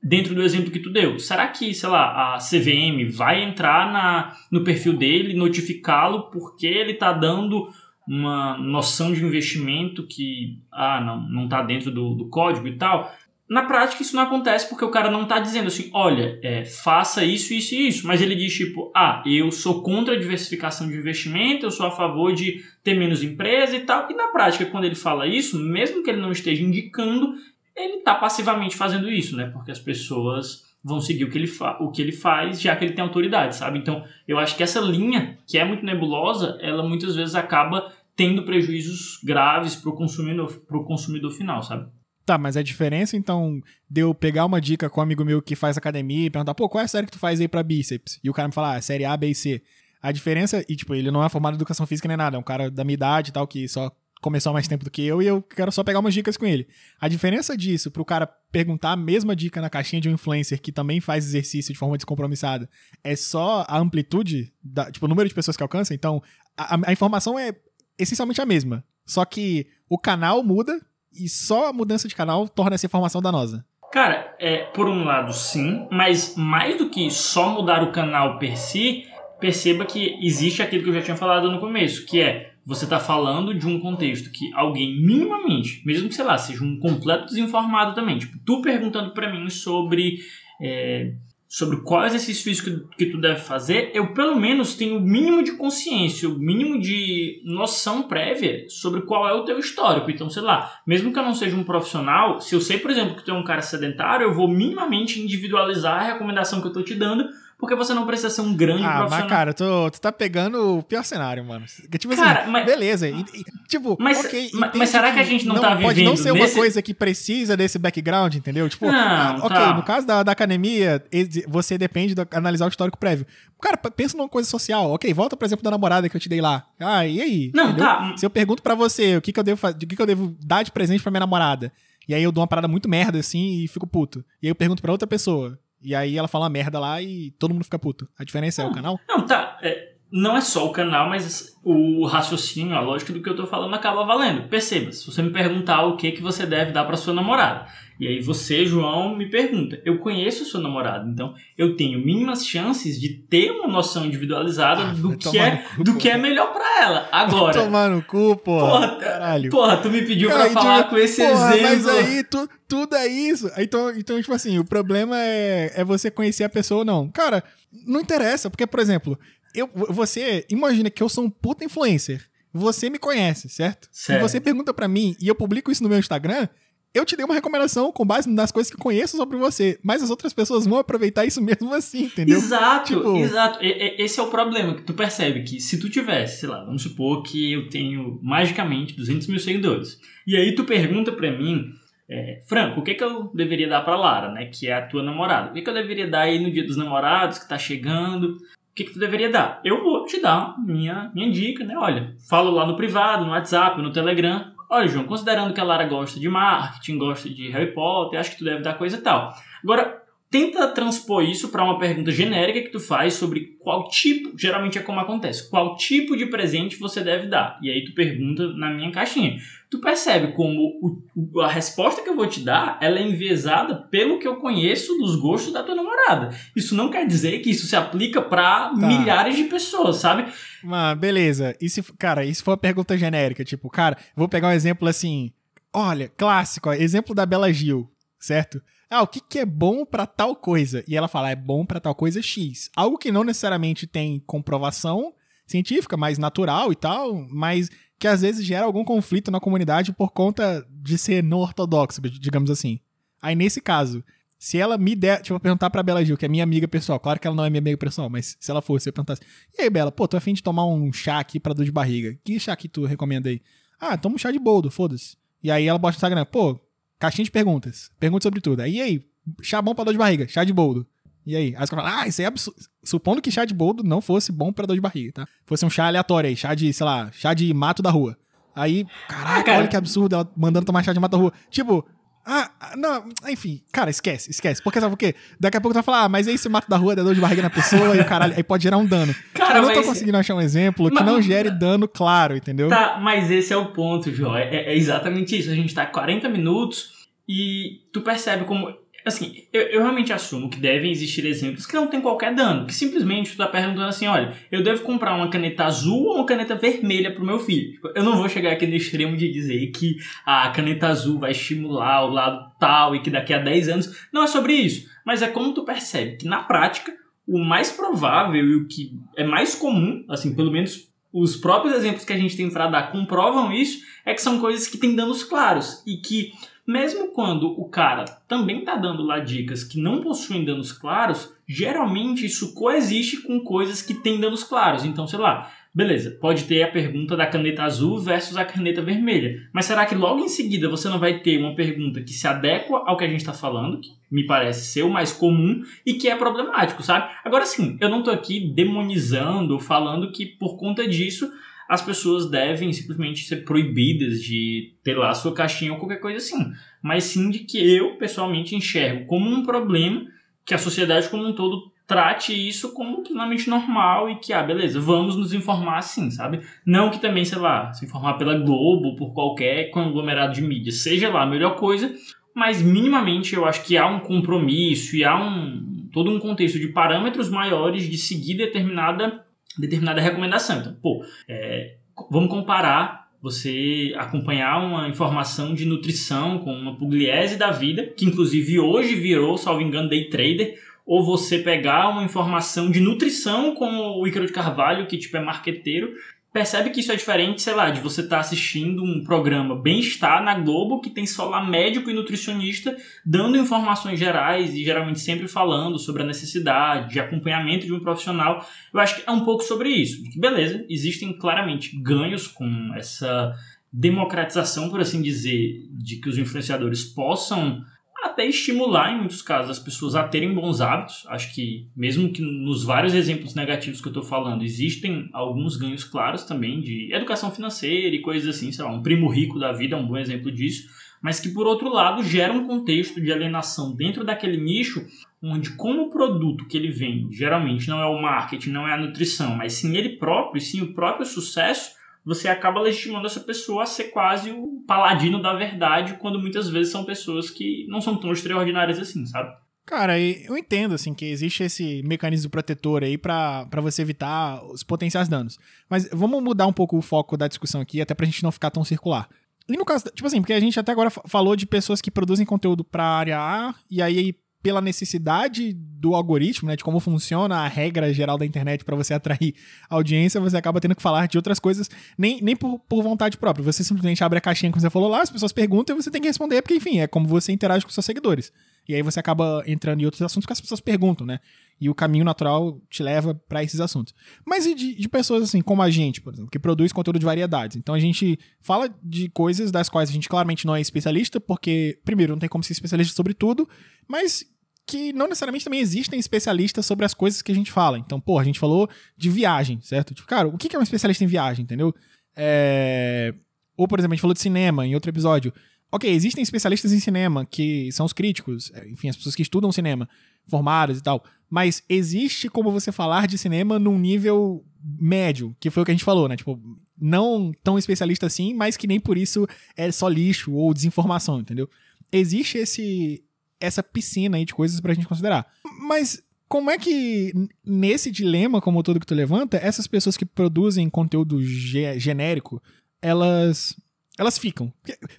dentro do exemplo que tu deu, será que, sei lá, a CVM vai entrar na, no perfil dele, notificá-lo porque ele está dando uma noção de investimento que ah, não, não está dentro do, do código e tal? Na prática, isso não acontece porque o cara não está dizendo assim, olha, é, faça isso, isso e isso. Mas ele diz tipo, ah, eu sou contra a diversificação de investimento, eu sou a favor de ter menos empresa e tal. E na prática, quando ele fala isso, mesmo que ele não esteja indicando, ele está passivamente fazendo isso, né? Porque as pessoas vão seguir o que, ele o que ele faz, já que ele tem autoridade, sabe? Então, eu acho que essa linha, que é muito nebulosa, ela muitas vezes acaba tendo prejuízos graves para o consumidor, consumidor final, sabe? Tá, mas a diferença, então, de eu pegar uma dica com um amigo meu que faz academia e perguntar, pô, qual é a série que tu faz aí pra bíceps? E o cara me falar, ah, série A, B e C. A diferença, e tipo, ele não é formado em educação física nem nada, é um cara da minha idade e tal, que só começou há mais tempo do que eu, e eu quero só pegar umas dicas com ele. A diferença disso pro cara perguntar a mesma dica na caixinha de um influencer que também faz exercício de forma descompromissada é só a amplitude, da, tipo, o número de pessoas que alcança. Então, a, a informação é essencialmente a mesma. Só que o canal muda e só a mudança de canal torna essa informação danosa. Cara, é, por um lado sim, mas mais do que só mudar o canal per si, perceba que existe aquilo que eu já tinha falado no começo, que é você está falando de um contexto que alguém minimamente, mesmo que sei lá, seja um completo desinformado também, tipo, tu perguntando para mim sobre é, sobre qual exercício físico que, tu deve fazer, eu pelo menos tenho o mínimo de consciência, o mínimo de noção prévia sobre qual é o teu histórico. Então, sei lá, mesmo que eu não seja um profissional, se eu sei, por exemplo, que tu é um cara sedentário, eu vou minimamente individualizar a recomendação que eu tô te dando porque você não precisa ser um grande ah, profissional. Mas, cara, tu, tu tá pegando o pior cenário, mano. Tipo assim, cara, mas, beleza. E, e, tipo, mas, ok. Mas, mas será que a gente não, não tá vivendo Pode não ser nesse... uma coisa que precisa desse background, entendeu? Tipo, não, ah, ok, tá. no caso da, da academia, você depende de analisar o histórico prévio. Cara, pensa numa coisa social. Ok, volta, por exemplo, da namorada que eu te dei lá. Ah, e aí? Não, entendeu? tá. Se eu pergunto para você o que, que eu devo fazer, o que, que eu devo dar de presente pra minha namorada. E aí eu dou uma parada muito merda assim e fico puto. E aí eu pergunto para outra pessoa. E aí ela fala uma merda lá e todo mundo fica puto. A diferença é o canal? Não, tá. É, não é só o canal, mas o raciocínio, a lógica do que eu tô falando acaba valendo. Perceba, se você me perguntar o que que você deve dar para sua namorada, e aí você, João, me pergunta, eu conheço o seu namorado, então eu tenho mínimas chances de ter uma noção individualizada ah, do, que é, cu, do que é melhor para ela. Agora. Vai tomar no cu, porra. Porra, caralho. porra tu me pediu para falar com esse porra, exemplo. Mas aí tu, tudo é isso. Então, então, tipo assim, o problema é, é você conhecer a pessoa ou não. Cara, não interessa, porque, por exemplo, eu, você imagina que eu sou um puta influencer. Você me conhece, certo? certo. E você pergunta para mim e eu publico isso no meu Instagram, eu te dei uma recomendação com base nas coisas que conheço sobre você, mas as outras pessoas vão aproveitar isso mesmo assim, entendeu? Exato, tipo... exato. Esse é o problema, que tu percebe que se tu tivesse, sei lá, vamos supor que eu tenho magicamente 200 mil seguidores, e aí tu pergunta pra mim, é, Franco, o que, que eu deveria dar pra Lara, né, que é a tua namorada? O que, que eu deveria dar aí no dia dos namorados, que tá chegando? Que, que tu deveria dar? Eu vou te dar minha, minha dica, né? Olha, falo lá no privado, no WhatsApp, no Telegram. Olha, João, considerando que a Lara gosta de marketing, gosta de Harry Potter, acho que tu deve dar coisa e tal. Agora, tenta transpor isso para uma pergunta genérica que tu faz sobre qual tipo, geralmente é como acontece, qual tipo de presente você deve dar. E aí tu pergunta na minha caixinha. Tu percebe como o, a resposta que eu vou te dar, ela é enviesada pelo que eu conheço dos gostos da tua namorada. Isso não quer dizer que isso se aplica para tá. milhares de pessoas, sabe? Mas beleza. E se, cara, isso foi uma pergunta genérica, tipo, cara, vou pegar um exemplo assim, olha, clássico, ó, exemplo da Bela Gil, certo? Ah, o que, que é bom para tal coisa? E ela fala, é bom para tal coisa X. Algo que não necessariamente tem comprovação científica, mas natural e tal, mas que às vezes gera algum conflito na comunidade por conta de ser não ortodoxo, digamos assim. Aí nesse caso, se ela me der, tipo, perguntar pra Bela Gil, que é minha amiga pessoal, claro que ela não é minha amiga pessoal, mas se ela fosse, eu perguntasse, e aí, Bela, pô, tô afim de tomar um chá aqui pra dor de barriga. Que chá que tu recomenda aí? Ah, toma um chá de boldo, foda-se. E aí ela bota no Instagram, pô, Caixinha de perguntas. Pergunta sobre tudo. Aí, e aí? Chá bom pra dor de barriga, chá de boldo. E aí? Aí os caras falam, ah, isso é absurdo. Supondo que chá de boldo não fosse bom pra dor de barriga, tá? Fosse um chá aleatório aí, chá de, sei lá, chá de mato da rua. Aí, caraca, ah, cara. olha que absurdo ela mandando tomar chá de mato da rua. Tipo, ah, não, enfim, cara, esquece, esquece. Porque sabe o quê? Daqui a pouco tu vai falar, ah, mas aí esse mato da rua dá dor de barriga na pessoa e o caralho, aí pode gerar um dano. Cara, eu não tô mas... conseguindo achar um exemplo que mas... não gere dano claro, entendeu? Tá, mas esse é o ponto, Jó. É, é exatamente isso. A gente tá 40 minutos e tu percebe como assim, eu, eu, realmente assumo que devem existir exemplos que não tem qualquer dano, que simplesmente tu tá perguntando assim, olha, eu devo comprar uma caneta azul ou uma caneta vermelha pro meu filho? Tipo, eu não vou chegar aqui no extremo de dizer que a caneta azul vai estimular o lado tal e que daqui a 10 anos, não é sobre isso, mas é como tu percebe que na prática o mais provável e o que é mais comum, assim, pelo menos os próprios exemplos que a gente tem para dar comprovam isso, é que são coisas que têm danos claros e que mesmo quando o cara também está dando lá dicas que não possuem danos claros, geralmente isso coexiste com coisas que têm danos claros. Então, sei lá, beleza, pode ter a pergunta da caneta azul versus a caneta vermelha. Mas será que logo em seguida você não vai ter uma pergunta que se adequa ao que a gente está falando, que me parece ser o mais comum e que é problemático, sabe? Agora sim, eu não estou aqui demonizando, falando que por conta disso as pessoas devem simplesmente ser proibidas de ter lá a sua caixinha ou qualquer coisa assim. Mas sim de que eu, pessoalmente, enxergo como um problema que a sociedade como um todo trate isso como plenamente normal e que, ah, beleza, vamos nos informar assim, sabe? Não que também, sei lá, se informar pela Globo, por qualquer conglomerado de mídia, seja lá a melhor coisa, mas minimamente eu acho que há um compromisso e há um todo um contexto de parâmetros maiores de seguir determinada determinada recomendação. Então, pô, é, vamos comparar você acompanhar uma informação de nutrição com uma pugliese da vida, que inclusive hoje virou, salvo engano, day trader, ou você pegar uma informação de nutrição com o Ícaro de Carvalho, que tipo é marqueteiro, percebe que isso é diferente, sei lá, de você estar tá assistindo um programa Bem-Estar na Globo que tem só lá médico e nutricionista dando informações gerais e geralmente sempre falando sobre a necessidade de acompanhamento de um profissional. Eu acho que é um pouco sobre isso. Beleza, existem claramente ganhos com essa democratização, por assim dizer, de que os influenciadores possam até estimular, em muitos casos, as pessoas a terem bons hábitos. Acho que, mesmo que nos vários exemplos negativos que eu estou falando, existem alguns ganhos claros também de educação financeira e coisas assim. Sei lá, um primo rico da vida é um bom exemplo disso. Mas que, por outro lado, gera um contexto de alienação dentro daquele nicho, onde, como o produto que ele vende, geralmente não é o marketing, não é a nutrição, mas sim ele próprio, sim o próprio sucesso você acaba legitimando essa pessoa a ser quase o paladino da verdade, quando muitas vezes são pessoas que não são tão extraordinárias assim, sabe? Cara, eu entendo, assim, que existe esse mecanismo protetor aí para você evitar os potenciais danos. Mas vamos mudar um pouco o foco da discussão aqui, até pra gente não ficar tão circular. E no caso, tipo assim, porque a gente até agora falou de pessoas que produzem conteúdo pra área A, e aí pela necessidade do algoritmo, né, de como funciona a regra geral da internet para você atrair audiência, você acaba tendo que falar de outras coisas, nem, nem por, por vontade própria. Você simplesmente abre a caixinha que você falou lá, as pessoas perguntam e você tem que responder, porque, enfim, é como você interage com seus seguidores. E aí você acaba entrando em outros assuntos que as pessoas perguntam, né? E o caminho natural te leva para esses assuntos. Mas e de, de, pessoas assim, como a gente, por exemplo, que produz conteúdo de variedades. Então a gente fala de coisas das quais a gente claramente não é especialista, porque, primeiro, não tem como ser especialista sobre tudo, mas que não necessariamente também existem especialistas sobre as coisas que a gente fala. Então, pô, a gente falou de viagem, certo? Tipo, cara, o que é um especialista em viagem, entendeu? É... Ou, por exemplo, a gente falou de cinema em outro episódio. Ok, existem especialistas em cinema, que são os críticos, é, enfim, as pessoas que estudam cinema, formadas e tal. Mas existe como você falar de cinema num nível médio, que foi o que a gente falou, né? Tipo, não tão especialista assim, mas que nem por isso é só lixo ou desinformação, entendeu? Existe esse, essa piscina aí de coisas pra gente considerar. Mas como é que, nesse dilema como todo que tu levanta, essas pessoas que produzem conteúdo ge genérico, elas elas ficam?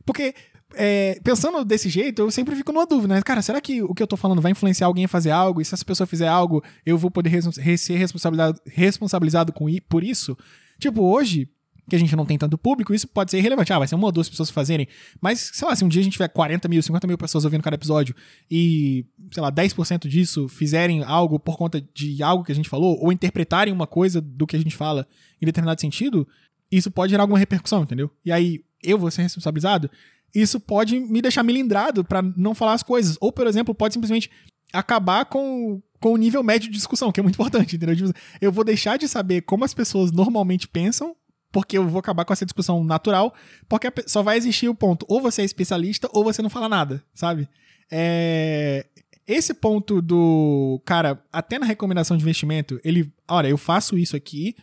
Porque, é, pensando desse jeito, eu sempre fico numa dúvida, né? Cara, será que o que eu tô falando vai influenciar alguém a fazer algo? E se essa pessoa fizer algo, eu vou poder ser responsabilizado, responsabilizado com, por isso? Tipo, hoje, que a gente não tem tanto público, isso pode ser irrelevante. Ah, vai ser uma ou duas pessoas fazerem. Mas, sei lá, se um dia a gente tiver 40 mil, 50 mil pessoas ouvindo cada episódio e, sei lá, 10% disso fizerem algo por conta de algo que a gente falou, ou interpretarem uma coisa do que a gente fala em determinado sentido, isso pode gerar alguma repercussão, entendeu? E aí eu vou ser responsabilizado. Isso pode me deixar melindrado para não falar as coisas. Ou, por exemplo, pode simplesmente acabar com, com o nível médio de discussão, que é muito importante, entendeu? Tipo, eu vou deixar de saber como as pessoas normalmente pensam porque eu vou acabar com essa discussão natural, porque só vai existir o ponto, ou você é especialista, ou você não fala nada, sabe? É... Esse ponto do, cara, até na recomendação de investimento, ele, olha, eu faço isso aqui,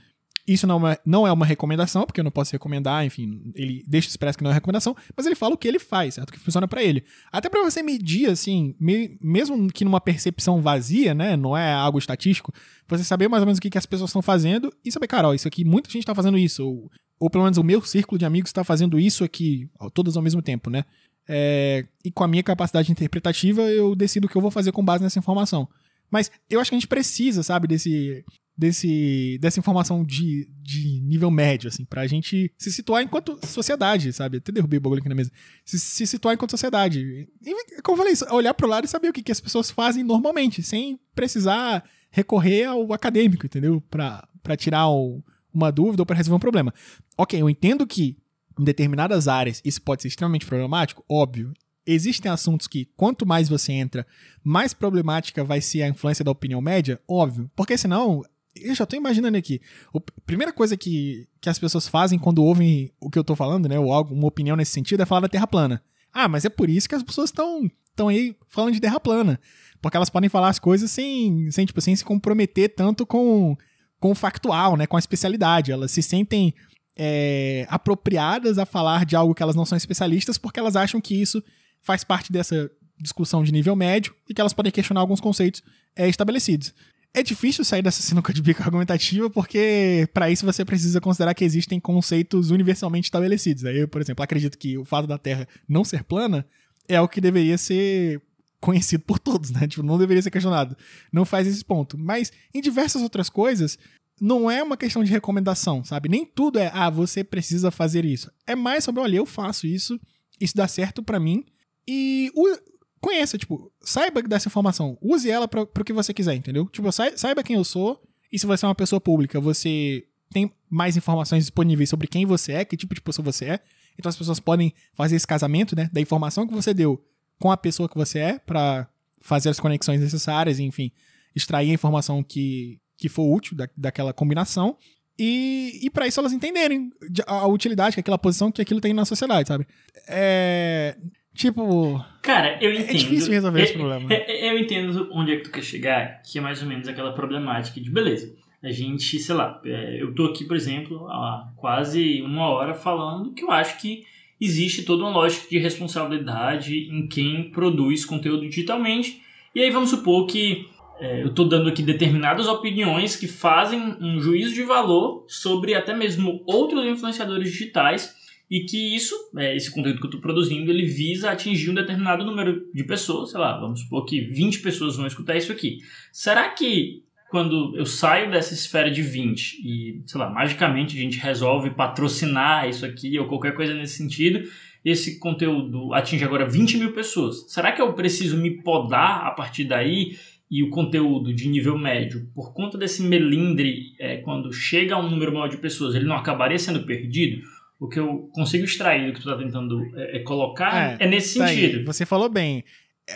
Isso não é, não é uma recomendação, porque eu não posso recomendar, enfim, ele deixa expresso que não é recomendação, mas ele fala o que ele faz, certo? O que funciona para ele. Até para você medir, assim, me, mesmo que numa percepção vazia, né? Não é algo estatístico, você saber mais ou menos o que, que as pessoas estão fazendo e saber, cara, ó, isso aqui, muita gente tá fazendo isso, ou, ou pelo menos o meu círculo de amigos está fazendo isso aqui, todas ao mesmo tempo, né? É, e com a minha capacidade interpretativa, eu decido o que eu vou fazer com base nessa informação. Mas eu acho que a gente precisa, sabe, desse, desse, dessa informação de, de nível médio, assim, pra gente se situar enquanto sociedade, sabe? Até derrubei o bagulho aqui na mesa. Se, se situar enquanto sociedade. E, como eu falei, olhar pro lado e saber o que, que as pessoas fazem normalmente, sem precisar recorrer ao acadêmico, entendeu? Pra, pra tirar o, uma dúvida ou pra resolver um problema. Ok, eu entendo que em determinadas áreas isso pode ser extremamente problemático, óbvio. Existem assuntos que, quanto mais você entra, mais problemática vai ser a influência da opinião média, óbvio. Porque senão, eu já tô imaginando aqui. A primeira coisa que, que as pessoas fazem quando ouvem o que eu tô falando, né, ou algo, uma opinião nesse sentido, é falar da Terra plana. Ah, mas é por isso que as pessoas estão estão aí falando de Terra plana. Porque elas podem falar as coisas sem, sem, tipo, sem se comprometer tanto com, com o factual, né, com a especialidade. Elas se sentem é, apropriadas a falar de algo que elas não são especialistas porque elas acham que isso faz parte dessa discussão de nível médio e que elas podem questionar alguns conceitos é, estabelecidos. É difícil sair dessa sinuca de bico argumentativa porque para isso você precisa considerar que existem conceitos universalmente estabelecidos. Eu, por exemplo, acredito que o fato da Terra não ser plana é o que deveria ser conhecido por todos, né? Tipo, não deveria ser questionado. Não faz esse ponto. Mas em diversas outras coisas, não é uma questão de recomendação, sabe? Nem tudo é, ah, você precisa fazer isso. É mais sobre, olha, eu faço isso, isso dá certo para mim. E o, conheça, tipo, saiba dessa informação. Use ela para o que você quiser, entendeu? Tipo, saiba quem eu sou. E se você é uma pessoa pública, você tem mais informações disponíveis sobre quem você é, que tipo de pessoa você é. Então as pessoas podem fazer esse casamento, né? Da informação que você deu com a pessoa que você é, para fazer as conexões necessárias, enfim, extrair a informação que, que for útil da, daquela combinação. E, e para isso elas entenderem a utilidade que aquela posição que aquilo tem na sociedade, sabe? É. Tipo. Cara, eu entendo. É difícil resolver é, esse problema. É, é, eu entendo onde é que tu quer chegar, que é mais ou menos aquela problemática de beleza. A gente, sei lá, é, eu tô aqui, por exemplo, há quase uma hora falando que eu acho que existe toda uma lógica de responsabilidade em quem produz conteúdo digitalmente. E aí vamos supor que é, eu estou dando aqui determinadas opiniões que fazem um juízo de valor sobre até mesmo outros influenciadores digitais e que isso, é, esse conteúdo que eu estou produzindo, ele visa atingir um determinado número de pessoas, sei lá, vamos supor que 20 pessoas vão escutar isso aqui. Será que quando eu saio dessa esfera de 20 e, sei lá, magicamente a gente resolve patrocinar isso aqui ou qualquer coisa nesse sentido, esse conteúdo atinge agora 20 mil pessoas. Será que eu preciso me podar a partir daí e o conteúdo de nível médio, por conta desse melindre, é, quando chega a um número maior de pessoas, ele não acabaria sendo perdido? O que eu consigo extrair do que tu está tentando é, é colocar é, é nesse tá sentido. Aí, você falou bem.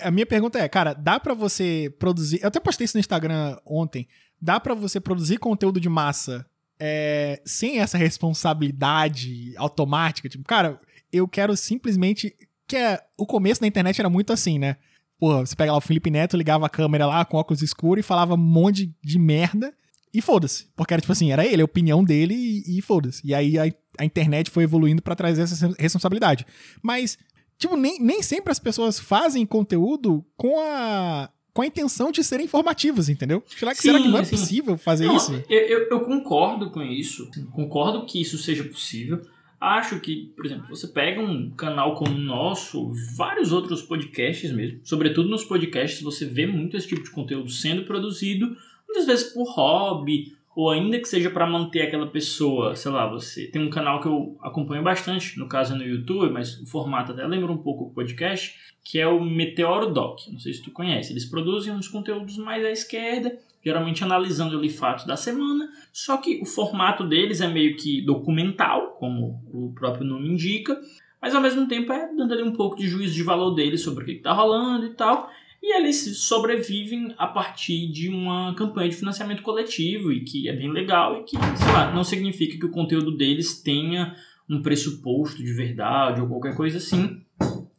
A minha pergunta é, cara, dá para você produzir. Eu até postei isso no Instagram ontem. Dá para você produzir conteúdo de massa é, sem essa responsabilidade automática? Tipo, cara, eu quero simplesmente. Que é, o começo da internet era muito assim, né? Porra, você pega lá o Felipe Neto, ligava a câmera lá com óculos escuros e falava um monte de merda. E foda-se. Porque era tipo assim, era ele, a opinião dele e, e foda-se. E aí a, a, internet foi evoluindo para trazer essa responsabilidade. Mas, tipo, nem, nem sempre as pessoas fazem conteúdo com a, com a intenção de serem informativas, entendeu? Será que, sim, será que não é sim. possível fazer não, isso? Eu, eu, eu, concordo com isso. Concordo que isso seja possível. Acho que, por exemplo, você pega um canal como o nosso, vários outros podcasts mesmo, sobretudo nos podcasts você vê muito esse tipo de conteúdo sendo produzido, muitas vezes por hobby, ou ainda que seja para manter aquela pessoa, sei lá, você tem um canal que eu acompanho bastante, no caso é no YouTube, mas o formato até lembra um pouco o podcast, que é o Meteoro Doc. Não sei se tu conhece. Eles produzem uns conteúdos mais à esquerda, geralmente analisando ali fatos da semana, só que o formato deles é meio que documental, como o próprio nome indica, mas ao mesmo tempo é dando ali um pouco de juízo de valor deles sobre o que está rolando e tal. E eles sobrevivem a partir de uma campanha de financiamento coletivo e que é bem legal e que, sei lá, não significa que o conteúdo deles tenha um pressuposto de verdade ou qualquer coisa assim,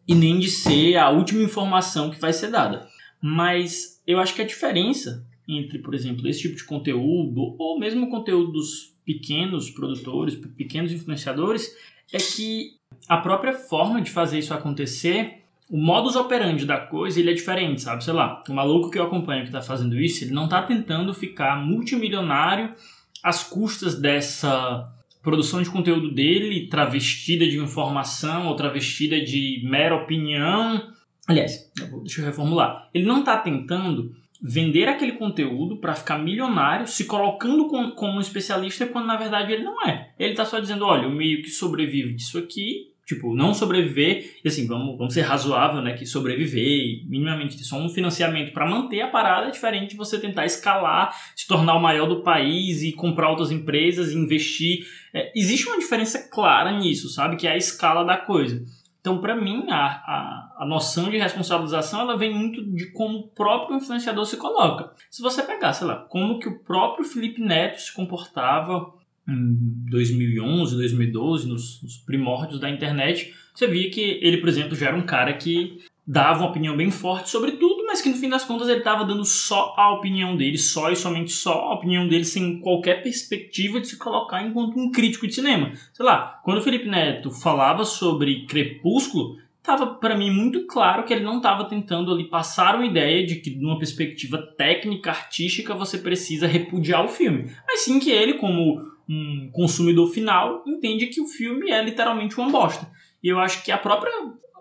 e nem de ser a última informação que vai ser dada. Mas eu acho que a diferença entre, por exemplo, esse tipo de conteúdo, ou mesmo conteúdos pequenos produtores, pequenos influenciadores, é que a própria forma de fazer isso acontecer, o modus operandi da coisa, ele é diferente, sabe? Sei lá, o maluco que eu acompanho que está fazendo isso, ele não está tentando ficar multimilionário às custas dessa produção de conteúdo dele, travestida de informação ou travestida de mera opinião. Aliás, deixa eu reformular. Ele não está tentando vender aquele conteúdo para ficar milionário, se colocando como um especialista, quando na verdade ele não é. Ele está só dizendo: olha, o meio que sobrevive disso aqui Tipo, não sobreviver, e assim, vamos, vamos ser razoável, né? Que sobreviver e minimamente ter só um financiamento para manter a parada é diferente de você tentar escalar, se tornar o maior do país e comprar outras empresas e investir. É, existe uma diferença clara nisso, sabe? Que é a escala da coisa. Então, para mim, a, a, a noção de responsabilização ela vem muito de como o próprio influenciador se coloca. Se você pegar, sei lá, como que o próprio Felipe Neto se comportava em 2011, 2012, nos, nos, primórdios da internet, você via que ele, por exemplo, já era um cara que dava uma opinião bem forte sobre tudo, mas que no fim das contas ele estava dando só a opinião dele, só e somente só a opinião dele, sem qualquer perspectiva de se colocar enquanto um crítico de cinema. Sei lá, quando o Felipe Neto falava sobre Crepúsculo, estava para mim muito claro que ele não estava tentando ali passar uma ideia de que, numa perspectiva técnica, artística, você precisa repudiar o filme, mas sim que ele, como um consumidor final entende que o filme é literalmente uma bosta. E eu acho que a própria,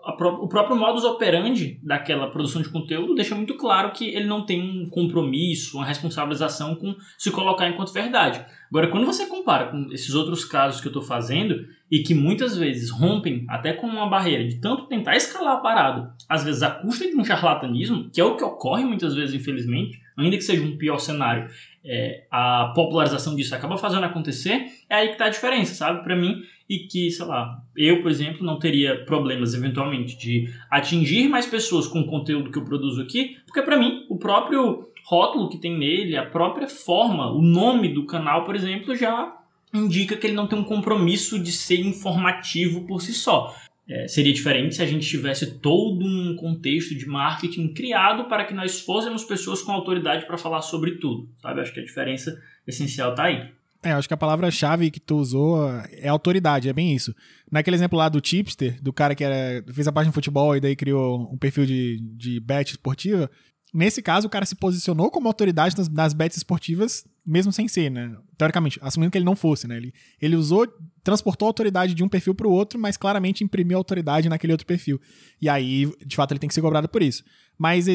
o próprio modus operandi daquela produção de conteúdo deixa muito claro que ele não tem um compromisso, uma responsabilização com se colocar enquanto verdade. Agora, quando você compara com esses outros casos que eu estou fazendo e que muitas vezes rompem até com uma barreira de tanto tentar escalar a parada, às vezes à custa de um charlatanismo, que é o que ocorre muitas vezes, infelizmente, ainda que seja um pior cenário, é, a popularização disso acaba fazendo acontecer, é aí que está a diferença, sabe? Para mim, e que, sei lá, eu, por exemplo, não teria problemas eventualmente de atingir mais pessoas com o conteúdo que eu produzo aqui, porque para mim, o próprio rótulo que tem nele, a própria forma, o nome do canal, por exemplo, já indica que ele não tem um compromisso de ser informativo por si só. É, seria diferente se a gente tivesse todo um contexto de marketing criado para que nós fôssemos pessoas com autoridade para falar sobre tudo, sabe? Acho que a diferença essencial está aí. É, acho que a palavra-chave que tu usou é autoridade, é bem isso. Naquele exemplo lá do tipster, do cara que era, fez a página de futebol e daí criou um perfil de, de bet esportiva, Nesse caso, o cara se posicionou como autoridade nas, nas bets esportivas, mesmo sem ser, né? Teoricamente, assumindo que ele não fosse, né? Ele, ele usou, transportou a autoridade de um perfil para o outro, mas claramente imprimiu autoridade naquele outro perfil. E aí, de fato, ele tem que ser cobrado por isso. Mas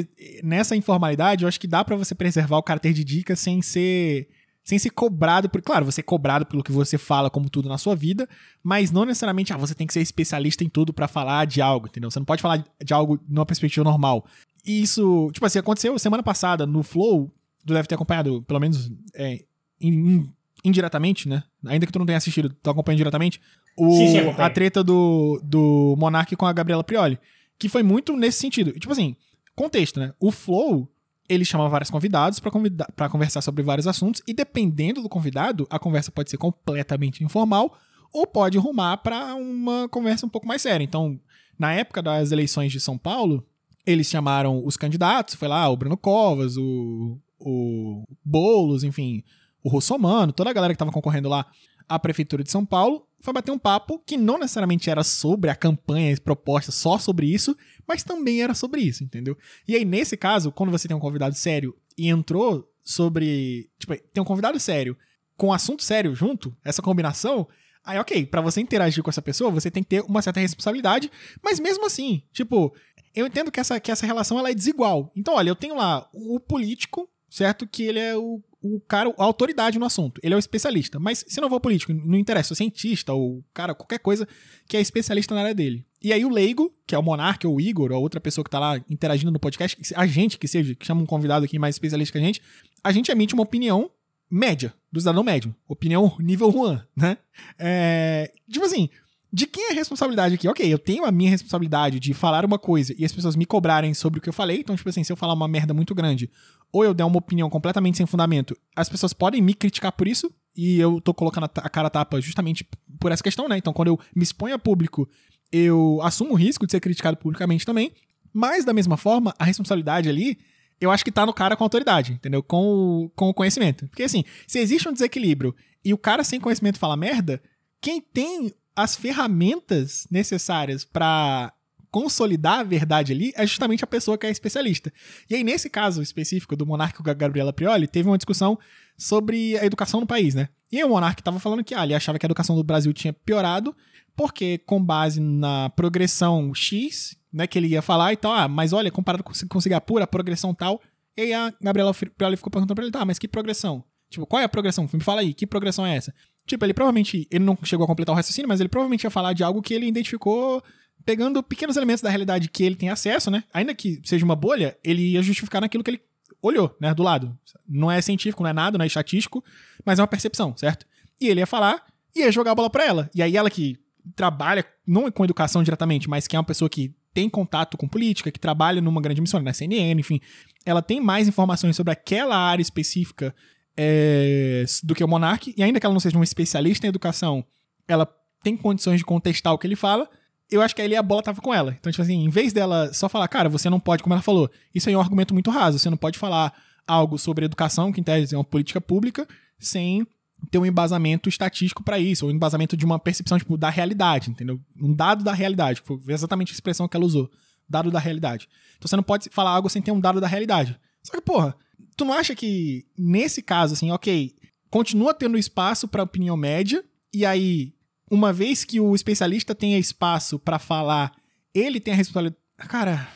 nessa informalidade, eu acho que dá para você preservar o caráter de dica sem ser sem ser cobrado por, claro, você é cobrado pelo que você fala como tudo na sua vida, mas não necessariamente, ah, você tem que ser especialista em tudo para falar de algo, entendeu? Você não pode falar de algo numa perspectiva normal. E isso, tipo assim, aconteceu semana passada no Flow, tu deve ter acompanhado, pelo menos é, in, indiretamente, né? Ainda que tu não tenha assistido, tu acompanha diretamente, o, sim, sim, a treta do, do Monark com a Gabriela Prioli. Que foi muito nesse sentido. Tipo assim, contexto, né? O Flow, ele chama vários convidados para conversar sobre vários assuntos, e dependendo do convidado, a conversa pode ser completamente informal ou pode rumar para uma conversa um pouco mais séria. Então, na época das eleições de São Paulo, eles chamaram os candidatos, foi lá o Bruno Covas, o, o Boulos, enfim, o Russomano, toda a galera que estava concorrendo lá à Prefeitura de São Paulo, foi bater um papo que não necessariamente era sobre a campanha proposta só sobre isso, mas também era sobre isso, entendeu? E aí, nesse caso, quando você tem um convidado sério e entrou sobre. Tipo, tem um convidado sério com um assunto sério junto, essa combinação. Aí, ok, para você interagir com essa pessoa, você tem que ter uma certa responsabilidade, mas mesmo assim, tipo, eu entendo que essa, que essa relação ela é desigual. Então, olha, eu tenho lá o político, certo? Que ele é o, o cara, a autoridade no assunto. Ele é o especialista. Mas se não for político, não interessa, o cientista ou cara, qualquer coisa que é especialista na área dele. E aí o leigo, que é o Monark ou o Igor, ou outra pessoa que tá lá interagindo no podcast, a gente que seja, que chama um convidado aqui mais especialista que a gente, a gente emite uma opinião média, do cidadão médio. Opinião nível 1, né? É, tipo assim, de quem é a responsabilidade aqui? Ok, eu tenho a minha responsabilidade de falar uma coisa e as pessoas me cobrarem sobre o que eu falei. Então, tipo assim, se eu falar uma merda muito grande ou eu der uma opinião completamente sem fundamento, as pessoas podem me criticar por isso e eu tô colocando a cara a tapa justamente por essa questão, né? Então, quando eu me exponho a público, eu assumo o risco de ser criticado publicamente também. Mas, da mesma forma, a responsabilidade ali eu acho que tá no cara com autoridade, entendeu? Com o, com o conhecimento. Porque assim, se existe um desequilíbrio e o cara sem conhecimento fala merda, quem tem as ferramentas necessárias para consolidar a verdade ali é justamente a pessoa que é especialista. E aí, nesse caso específico do monarca Gabriela Prioli, teve uma discussão sobre a educação no país, né? E aí o monarca estava falando que ah, ele achava que a educação do Brasil tinha piorado, porque com base na progressão X, né, que ele ia falar e tal, ah, mas olha, comparado com, com Singapura, a progressão tal, e aí a Gabriela Prioli ficou perguntando pra ele, tá, mas que progressão? Tipo, qual é a progressão? Me fala aí, que progressão é essa? Tipo, ele provavelmente, ele não chegou a completar o raciocínio, mas ele provavelmente ia falar de algo que ele identificou pegando pequenos elementos da realidade que ele tem acesso, né? Ainda que seja uma bolha, ele ia justificar naquilo que ele olhou, né, do lado. Não é científico, não é nada, não é estatístico, mas é uma percepção, certo? E ele ia falar e ia jogar a bola pra ela. E aí ela que trabalha, não com educação diretamente, mas que é uma pessoa que tem contato com política, que trabalha numa grande emissora, na CNN, enfim, ela tem mais informações sobre aquela área específica é, do que o Monark, e ainda que ela não seja uma especialista em educação, ela tem condições de contestar o que ele fala, eu acho que aí a bola tava com ela. Então, tipo assim, em vez dela só falar, cara, você não pode, como ela falou, isso aí é um argumento muito raso, você não pode falar algo sobre educação, que em tese é uma política pública, sem ter um embasamento estatístico para isso, ou um embasamento de uma percepção tipo, da realidade, entendeu? Um dado da realidade. Foi exatamente a expressão que ela usou. Dado da realidade. Então você não pode falar algo sem ter um dado da realidade. Só que, porra, tu não acha que, nesse caso, assim, ok, continua tendo espaço para opinião média, e aí, uma vez que o especialista tenha espaço para falar, ele tem a responsabilidade. Cara,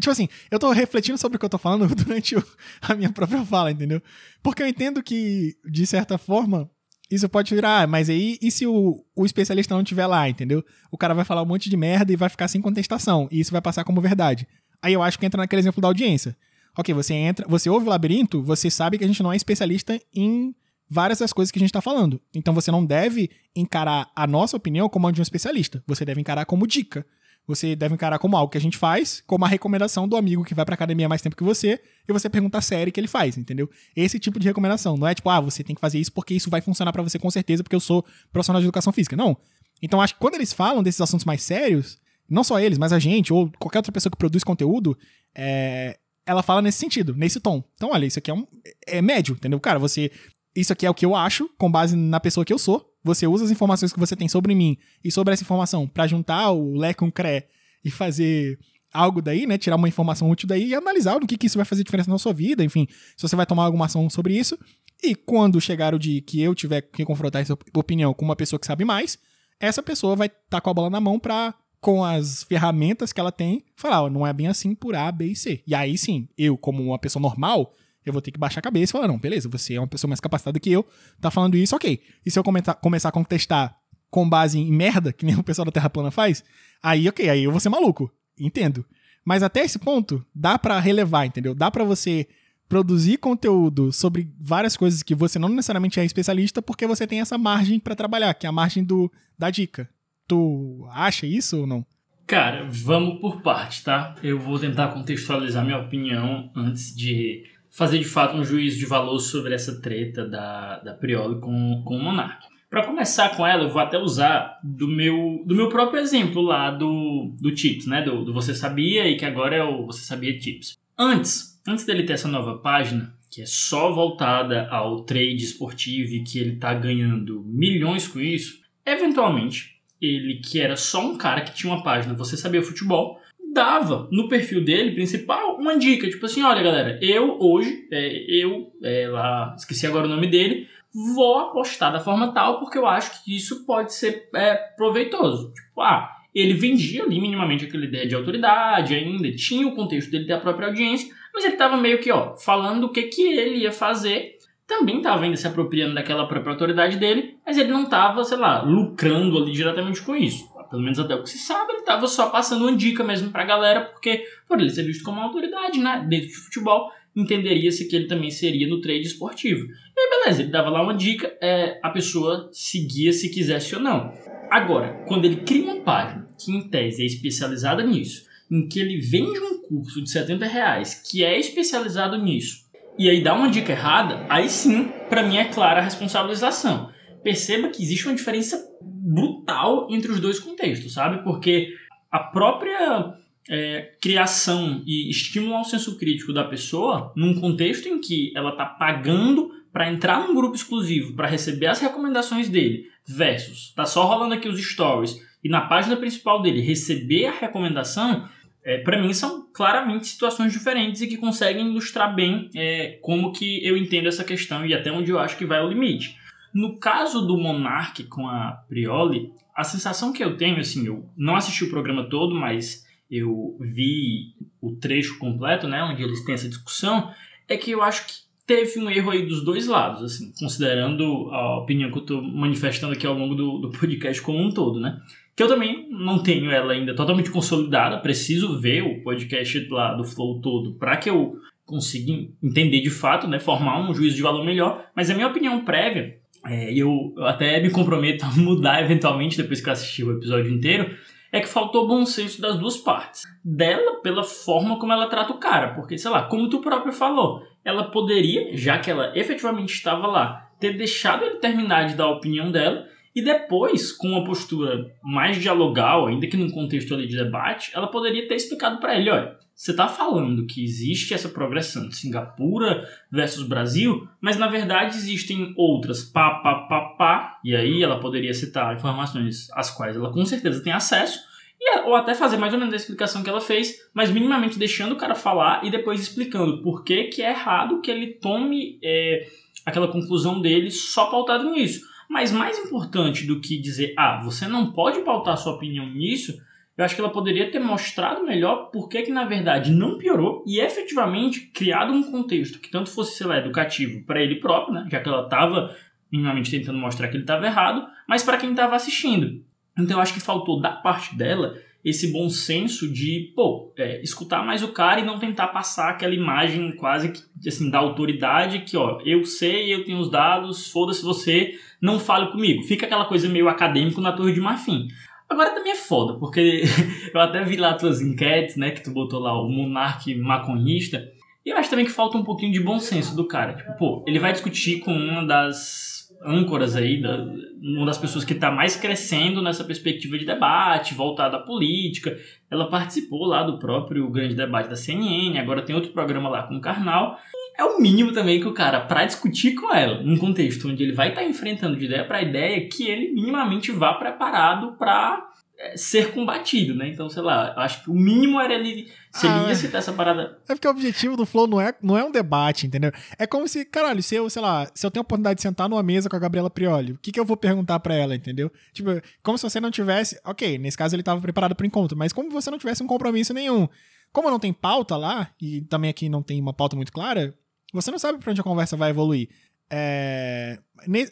Tipo assim, eu tô refletindo sobre o que eu tô falando durante o, a minha própria fala, entendeu? Porque eu entendo que, de certa forma, isso pode virar, ah, mas aí, e se o, o especialista não estiver lá, entendeu? O cara vai falar um monte de merda e vai ficar sem contestação, e isso vai passar como verdade. Aí eu acho que entra naquele exemplo da audiência. Ok, você entra, você ouve o labirinto, você sabe que a gente não é especialista em várias das coisas que a gente está falando. Então você não deve encarar a nossa opinião como a de um especialista. Você deve encarar como dica você deve encarar como algo que a gente faz, como a recomendação do amigo que vai pra academia mais tempo que você, e você pergunta a série que ele faz, entendeu? Esse tipo de recomendação. Não é tipo, ah, você tem que fazer isso porque isso vai funcionar para você com certeza, porque eu sou profissional de educação física. Não. Então acho que quando eles falam desses assuntos mais sérios, não só eles, mas a gente, ou qualquer outra pessoa que produz conteúdo, é, ela fala nesse sentido, nesse tom. Então, olha, isso aqui é um. É médio, entendeu? Cara, você. Isso aqui é o que eu acho, com base na pessoa que eu sou. Você usa as informações que você tem sobre mim e sobre essa informação para juntar o Lé com o CRE e fazer algo daí, né? Tirar uma informação útil daí e analisar no que, que isso vai fazer diferença na sua vida, enfim, se você vai tomar alguma ação sobre isso. E quando chegar o dia que eu tiver que confrontar essa opinião com uma pessoa que sabe mais, essa pessoa vai estar tá com a bola na mão para com as ferramentas que ela tem, falar, não é bem assim por A, B e C. E aí sim, eu, como uma pessoa normal, eu vou ter que baixar a cabeça e falar, não, beleza, você é uma pessoa mais capacitada que eu, tá falando isso, ok. E se eu começar a contestar com base em merda, que nem o pessoal da Terra Plana faz, aí, ok, aí eu vou ser maluco. Entendo. Mas até esse ponto, dá para relevar, entendeu? Dá para você produzir conteúdo sobre várias coisas que você não necessariamente é especialista, porque você tem essa margem para trabalhar, que é a margem do, da dica. Tu acha isso ou não? Cara, vamos por parte, tá? Eu vou tentar contextualizar minha opinião antes de fazer de fato um juízo de valor sobre essa treta da, da Prioli com, com o Monark. Para começar com ela, eu vou até usar do meu, do meu próprio exemplo lá do, do Tips, né? Do, do Você Sabia e que agora é o Você Sabia Tips. Antes, antes dele ter essa nova página, que é só voltada ao trade esportivo e que ele tá ganhando milhões com isso, eventualmente, ele que era só um cara que tinha uma página Você Sabia Futebol, dava no perfil dele principal uma dica, tipo assim, olha galera, eu hoje, é, eu, é, lá, esqueci agora o nome dele, vou apostar da forma tal porque eu acho que isso pode ser é, proveitoso. Tipo, ah, ele vendia ali minimamente aquela ideia de autoridade ainda, tinha o contexto dele da própria audiência, mas ele estava meio que, ó, falando o que, que ele ia fazer, também estava ainda se apropriando daquela própria autoridade dele, mas ele não estava, sei lá, lucrando ali diretamente com isso pelo menos até o que se sabe, ele estava só passando uma dica mesmo para a galera, porque por ele ser visto como uma autoridade né, dentro de futebol, entenderia-se que ele também seria no trade esportivo. E aí, beleza, ele dava lá uma dica, é, a pessoa seguia se quisesse ou não. Agora, quando ele cria uma página que em tese é especializada nisso, em que ele vende um curso de 70 reais que é especializado nisso, e aí dá uma dica errada, aí sim, para mim é clara a responsabilização. Perceba que existe uma diferença brutal entre os dois contextos, sabe? Porque a própria é, criação e estímulo ao senso crítico da pessoa num contexto em que ela está pagando para entrar num grupo exclusivo para receber as recomendações dele versus tá só rolando aqui os stories e na página principal dele receber a recomendação é, para mim são claramente situações diferentes e que conseguem ilustrar bem é, como que eu entendo essa questão e até onde eu acho que vai o limite. No caso do Monark com a Prioli, a sensação que eu tenho, assim, eu não assisti o programa todo, mas eu vi o trecho completo, né, onde eles têm essa discussão, é que eu acho que teve um erro aí dos dois lados, assim, considerando a opinião que eu estou manifestando aqui ao longo do, do podcast como um todo, né? que eu também não tenho ela ainda totalmente consolidada, preciso ver o podcast lá do Flow todo para que eu consiga entender de fato, né, formar um juízo de valor melhor, mas a minha opinião prévia, é, eu até me comprometo a mudar eventualmente depois que eu assistir o episódio inteiro, é que faltou bom senso das duas partes. Dela, pela forma como ela trata o cara, porque, sei lá, como tu próprio falou, ela poderia, já que ela efetivamente estava lá, ter deixado ele terminar de dar a opinião dela e depois, com uma postura mais dialogal, ainda que num contexto ali de debate, ela poderia ter explicado para ele, olha, você está falando que existe essa progressão de Singapura versus Brasil, mas na verdade existem outras pá, pá, pá, pá, e aí ela poderia citar informações às quais ela com certeza tem acesso, e, ou até fazer mais ou menos a explicação que ela fez, mas minimamente deixando o cara falar e depois explicando por que, que é errado que ele tome é, aquela conclusão dele só pautado nisso. Mas mais importante do que dizer, ah, você não pode pautar sua opinião nisso, eu acho que ela poderia ter mostrado melhor por que, na verdade, não piorou e efetivamente criado um contexto que tanto fosse, sei lá, educativo para ele próprio, né, já que ela estava minimamente tentando mostrar que ele estava errado, mas para quem estava assistindo. Então eu acho que faltou da parte dela esse bom senso de, pô, é, escutar mais o cara e não tentar passar aquela imagem quase que, assim, da autoridade que, ó, eu sei, eu tenho os dados, foda-se você, não fale comigo. Fica aquela coisa meio acadêmico na Torre de Marfim. Agora também é foda, porque eu até vi lá tuas enquetes, né, que tu botou lá o monarque maconhista, e eu acho também que falta um pouquinho de bom senso do cara. Tipo, pô, ele vai discutir com uma das âncoras aí, da, uma das pessoas que está mais crescendo nessa perspectiva de debate, voltada à política. Ela participou lá do próprio grande debate da CNN, agora tem outro programa lá com o Karnal. É o mínimo também que o cara, para discutir com ela, num contexto onde ele vai estar tá enfrentando de ideia para ideia, que ele minimamente vá preparado para é, ser combatido, né? Então, sei lá, acho que o mínimo era ele. Se ele ia ah, citar essa parada. É porque o objetivo do Flow não é, não é um debate, entendeu? É como se, caralho, se eu, sei lá, se eu tenho a oportunidade de sentar numa mesa com a Gabriela Prioli, o que, que eu vou perguntar para ela, entendeu? Tipo, como se você não tivesse. Ok, nesse caso ele tava preparado pro encontro, mas como você não tivesse um compromisso nenhum. Como não tem pauta lá, e também aqui não tem uma pauta muito clara, você não sabe pra onde a conversa vai evoluir. É.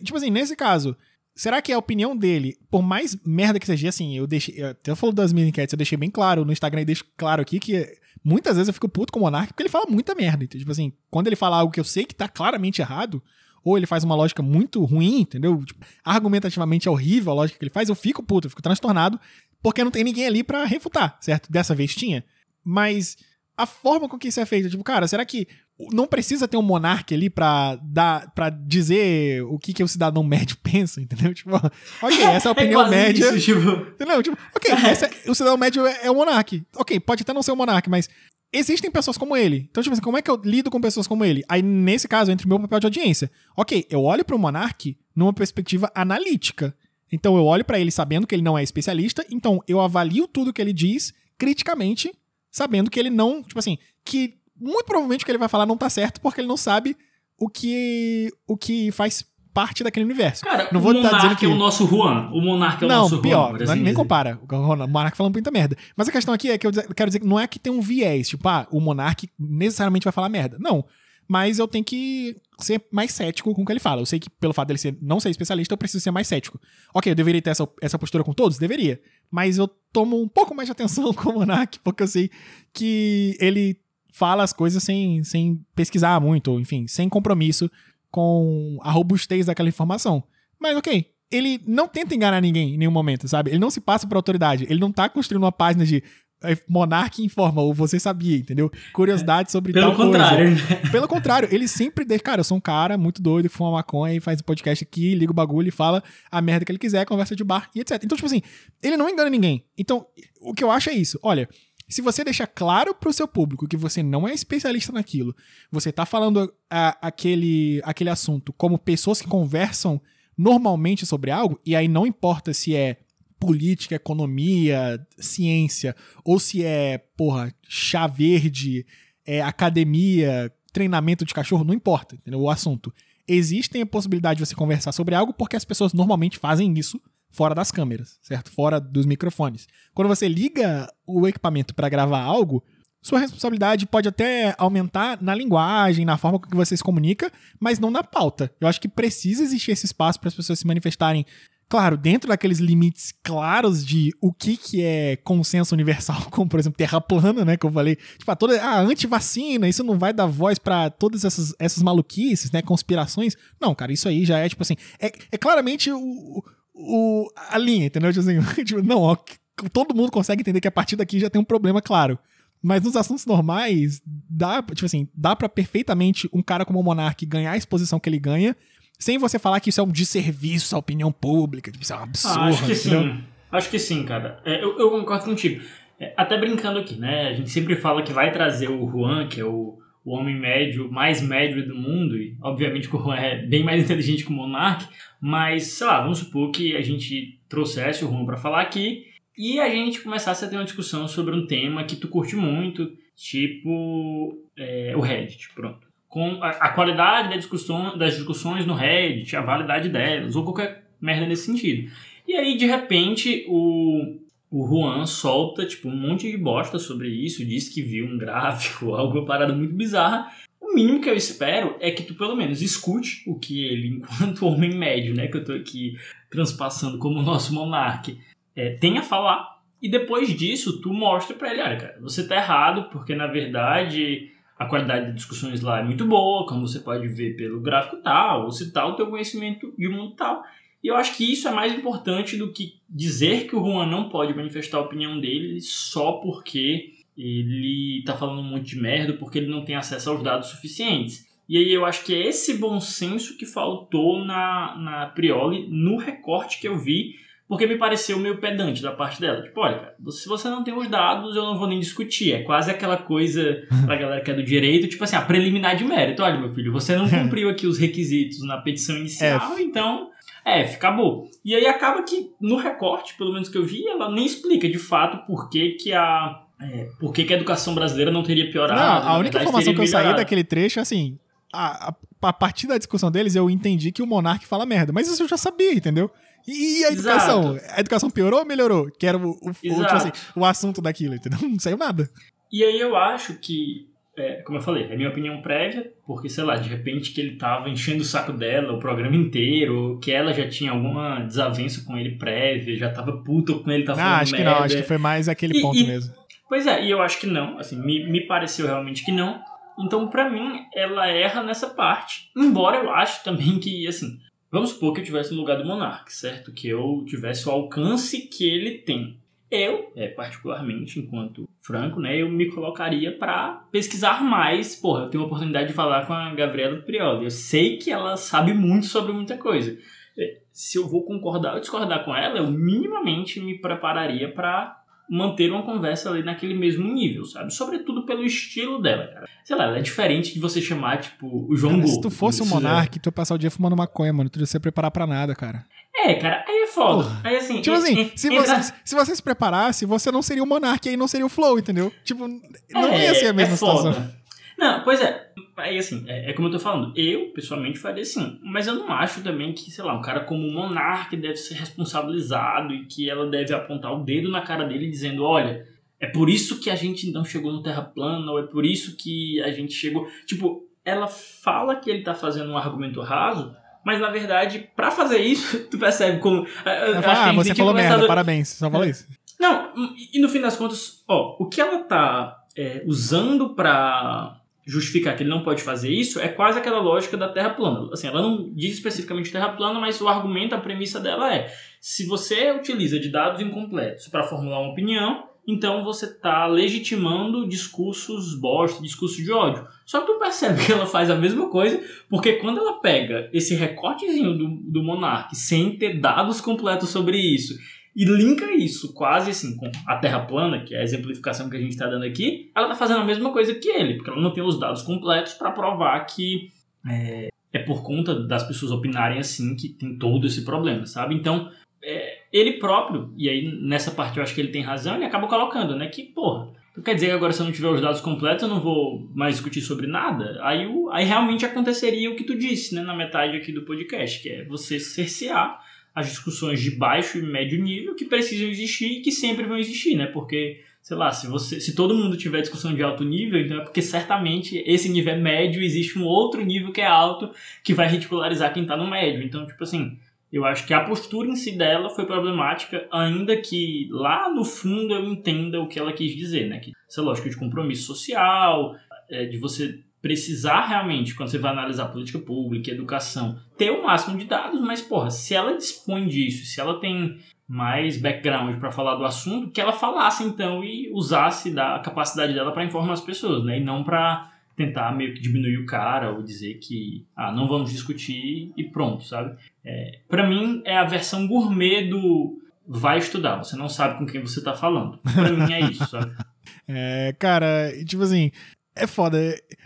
Tipo assim, nesse caso Será que a opinião dele, por mais merda que seja, assim, eu deixei. Eu até falou das minhas enquetes, eu deixei bem claro no Instagram e deixo claro aqui que muitas vezes eu fico puto com o Monark porque ele fala muita merda. Então, tipo assim, quando ele fala algo que eu sei que tá claramente errado, ou ele faz uma lógica muito ruim, entendeu? Tipo, argumentativamente é horrível a lógica que ele faz, eu fico puto, eu fico transtornado, porque não tem ninguém ali para refutar, certo? Dessa vez tinha. Mas a forma com que isso é feito, tipo, cara, será que não precisa ter um monarca ali pra, dar, pra dizer o que, que o cidadão médio pensa, entendeu? Tipo, ok, essa é a opinião é média. Isso, tipo... Entendeu? Tipo, ok, essa, é, o cidadão médio é, é o monarca. Ok, pode até não ser o monarca, mas existem pessoas como ele. Então, tipo assim, como é que eu lido com pessoas como ele? Aí, nesse caso, entre o meu papel de audiência. Ok, eu olho pro monarca numa perspectiva analítica. Então, eu olho para ele sabendo que ele não é especialista, então eu avalio tudo que ele diz criticamente, sabendo que ele não, tipo assim, que muito provavelmente o que ele vai falar não tá certo porque ele não sabe o que o que faz parte daquele universo. Cara, não vou o Monark dizendo que... é o nosso Juan. O Monark é o não, nosso pior, Juan. Não, pior, nem compara. O Monark falando muita merda. Mas a questão aqui é que eu quero dizer que não é que tem um viés, tipo, ah, o Monark necessariamente vai falar merda. Não. Mas eu tenho que ser mais cético com o que ele fala. Eu sei que pelo fato dele ser, não ser especialista, eu preciso ser mais cético. Ok, eu deveria ter essa, essa postura com todos? Deveria. Mas eu tomo um pouco mais de atenção com o Monark, porque eu sei que ele fala as coisas sem, sem pesquisar muito, ou enfim, sem compromisso com a robustez daquela informação. Mas ok, ele não tenta enganar ninguém em nenhum momento, sabe? Ele não se passa por autoridade. Ele não tá construindo uma página de é, Monarque informa, ou você sabia, entendeu? Curiosidade sobre Pelo tal contrário. coisa. Né? Pelo contrário, ele sempre deixa. Cara, eu sou um cara muito doido que fuma maconha e faz um podcast aqui, liga o bagulho e fala a merda que ele quiser, conversa de bar e etc. Então, tipo assim, ele não engana ninguém. Então, o que eu acho é isso. Olha, Se você deixa claro pro seu público que você não é especialista naquilo, você tá falando a, aquele, aquele assunto como pessoas que conversam normalmente sobre algo, e aí não importa se é política, economia, ciência, ou se é, porra, chá verde, é, academia, treinamento de cachorro, não importa, entendeu? O assunto. Existem a possibilidade de você conversar sobre algo porque as pessoas normalmente fazem isso fora das câmeras, certo? Fora dos microfones. Quando você liga o equipamento para gravar algo, sua responsabilidade pode até aumentar na linguagem, na forma com que você se comunica, mas não na pauta. Eu acho que precisa existir esse espaço para as pessoas se manifestarem claro, dentro daqueles limites claros de o que, que é consenso universal, como por exemplo terra plana, né, que eu falei, tipo, a toda a antivacina, isso não vai dar voz para todas essas, essas maluquices, né, conspirações. Não, cara, isso aí já é tipo assim, é, é claramente o, o, a linha, entendeu? Tipo assim, tipo, não, ó, todo mundo consegue entender que a partir daqui já tem um problema claro. Mas nos assuntos normais, dá, tipo assim, dá para perfeitamente um cara como o Monark ganhar a exposição que ele ganha sem você falar que isso é um desserviço à opinião pública, tipo, isso é um absurdo. Ah, acho que entendeu? sim. Acho que sim, cara. É, eu, eu, concordo contigo. É, até brincando aqui, né? A gente sempre fala que vai trazer o Juan, que é o, o homem médio, mais médio do mundo, e obviamente que o Juan é bem mais inteligente que o Monark, mas, sei lá, vamos supor que a gente trouxesse o Juan para falar aqui e a gente começasse a ter uma discussão sobre um tema que tu curte muito, tipo é, o Reddit, pronto com a, a qualidade da discussão, das discussões no Reddit, a validade delas, ou qualquer merda nesse sentido. E aí, de repente, o, o Juan solta tipo, um monte de bosta sobre isso, diz que viu um gráfico, alguma parada muito bizarra. O mínimo que eu espero é que tu pelo menos escute o que ele, enquanto homem médio, né, que eu tô aqui transpassando como nosso monarca, é, tem a falar. E depois disso, tu mostra pra ele, olha, cara, você tá errado, porque na verdade a qualidade de discussões lá é muito boa, como você pode ver pelo gráfico tal, ou se tal, o teu conhecimento de mundo tal. E eu acho que isso é mais importante do que dizer que o Juan não pode manifestar a opinião dele só porque ele tá falando um monte de merda, porque ele não tem acesso aos dados suficientes. E aí eu acho que é esse bom senso que faltou na, na Prioli, no recorte que eu vi porque me pareceu meio pedante da parte dela. Tipo, olha, cara, se você não tem os dados, eu não vou nem discutir. É quase aquela coisa pra galera que é do direito, tipo assim, a preliminar de mérito. Olha, meu filho, você não cumpriu aqui os requisitos na petição inicial, é. então. É, acabou. E aí acaba que, no recorte, pelo menos que eu vi, ela nem explica de fato por que, que a. É, por que, que a educação brasileira não teria piorado. Não, a única verdade, informação que eu saí daquele trecho é assim. A, a, a, partir da discussão deles, eu entendi que o monarca fala merda. Mas isso eu já sabia, entendeu? E a educação? Exato. A educação piorou ou melhorou? Que era o, o, o, tipo assim, o assunto daquilo, entendeu? Não saiu nada. E aí eu acho que, é, como eu falei, é minha opinião prévia, porque, sei lá, de repente que ele tava enchendo o saco dela o programa inteiro, que ela já tinha alguma desavença com ele prévia, já tava puta com ele, tava ah, acho merda. que não, acho que foi mais aquele e, ponto e, mesmo. Pois é, e eu acho que não, assim, me, me pareceu realmente que não. Então, para mim, ela erra nessa parte. Embora eu acho também que, assim, Vamos supor que eu tivesse no lugar do monarca, certo? Que eu tivesse o alcance que ele tem. Eu, é, particularmente, enquanto Franco, né, eu me colocaria para pesquisar mais. Porra, eu tenho a oportunidade de falar com a Gabriela Prioli. Eu sei que ela sabe muito sobre muita coisa. É, se eu vou concordar ou discordar com ela, eu minimamente me prepararia para manter uma conversa ali naquele mesmo nível, sabe? Sobretudo pelo estilo dela, cara. Sei lá, ela é diferente de você chamar, tipo, o João Gol. Se tu fosse um monarca, tu ia passar o dia fumando maconha, mano. Tu ia se preparar pra nada, cara. É, cara, aí é foda. Porra. Aí assim. Tipo assim, se, entra... você, se você se preparasse, você não seria o monarca e aí não seria o flow, entendeu? Tipo, não é, ia ser a mesma é situação. Não, pois é. Aí assim, é, é, como eu tô falando, eu pessoalmente faria assim. Mas eu não acho também que, sei lá, um cara como o Monark deve ser responsabilizado e que ela deve apontar o dedo na cara dele dizendo: olha, é por isso que a gente não chegou no Terra plana, ou é por isso que a gente chegou. Tipo, ela fala que ele tá fazendo um argumento raso, mas na verdade, para fazer isso, tu percebe como. ah, você falou merda, parabéns, só falou isso. Não, e no fim das contas, ó, o que ela tá é, usando para justificar que ele não pode fazer isso é quase aquela lógica da Terra plana. Assim, ela não diz especificamente Terra plana, mas o argumento, a premissa dela é: se você utiliza de dados incompletos para formular uma opinião, então você está legitimando discursos bosta, discursos de ódio. Só que tu percebe que ela faz a mesma coisa, porque quando ela pega esse recortezinho do, do Monark sem ter dados completos sobre isso e linka isso quase assim com a Terra plana, que é a exemplificação que a gente está dando aqui, ela está fazendo a mesma coisa que ele, porque ela não tem os dados completos para provar que é, é, por conta das pessoas opinarem assim que tem todo esse problema, sabe? Então, é, ele próprio, e aí nessa parte eu acho que ele tem razão, ele acaba colocando, né, que, porra, então quer dizer que agora se eu não tiver os dados completos eu não vou mais discutir sobre nada? Aí, o, aí realmente aconteceria o que tu disse, né, na metade aqui do podcast, que é você cercear as discussões de baixo e médio nível que precisam existir e que sempre vão existir, né? Porque, sei lá, se você, se todo mundo tiver discussão de alto nível, então é porque certamente esse nível é médio existe um outro nível que é alto que vai ridicularizar quem tá no médio. Então, tipo assim, eu acho que a postura em si dela foi problemática, ainda que lá no fundo eu entenda o que ela quis dizer, né? Que essa lógica de compromisso social, é, de você precisar realmente, quando você vai analisar política pública, educação, ter o máximo de dados, mas, porra, se ela dispõe disso, se ela tem mais background para falar do assunto, que ela falasse então e usasse da capacidade dela para informar as pessoas, né? E não para tentar meio que diminuir o cara ou dizer que ah, não vamos discutir e pronto, sabe? É, para mim é a versão gourmet do vai estudar, você não sabe com quem você tá falando. Para mim é isso, sabe? É, cara, tipo assim, é foda.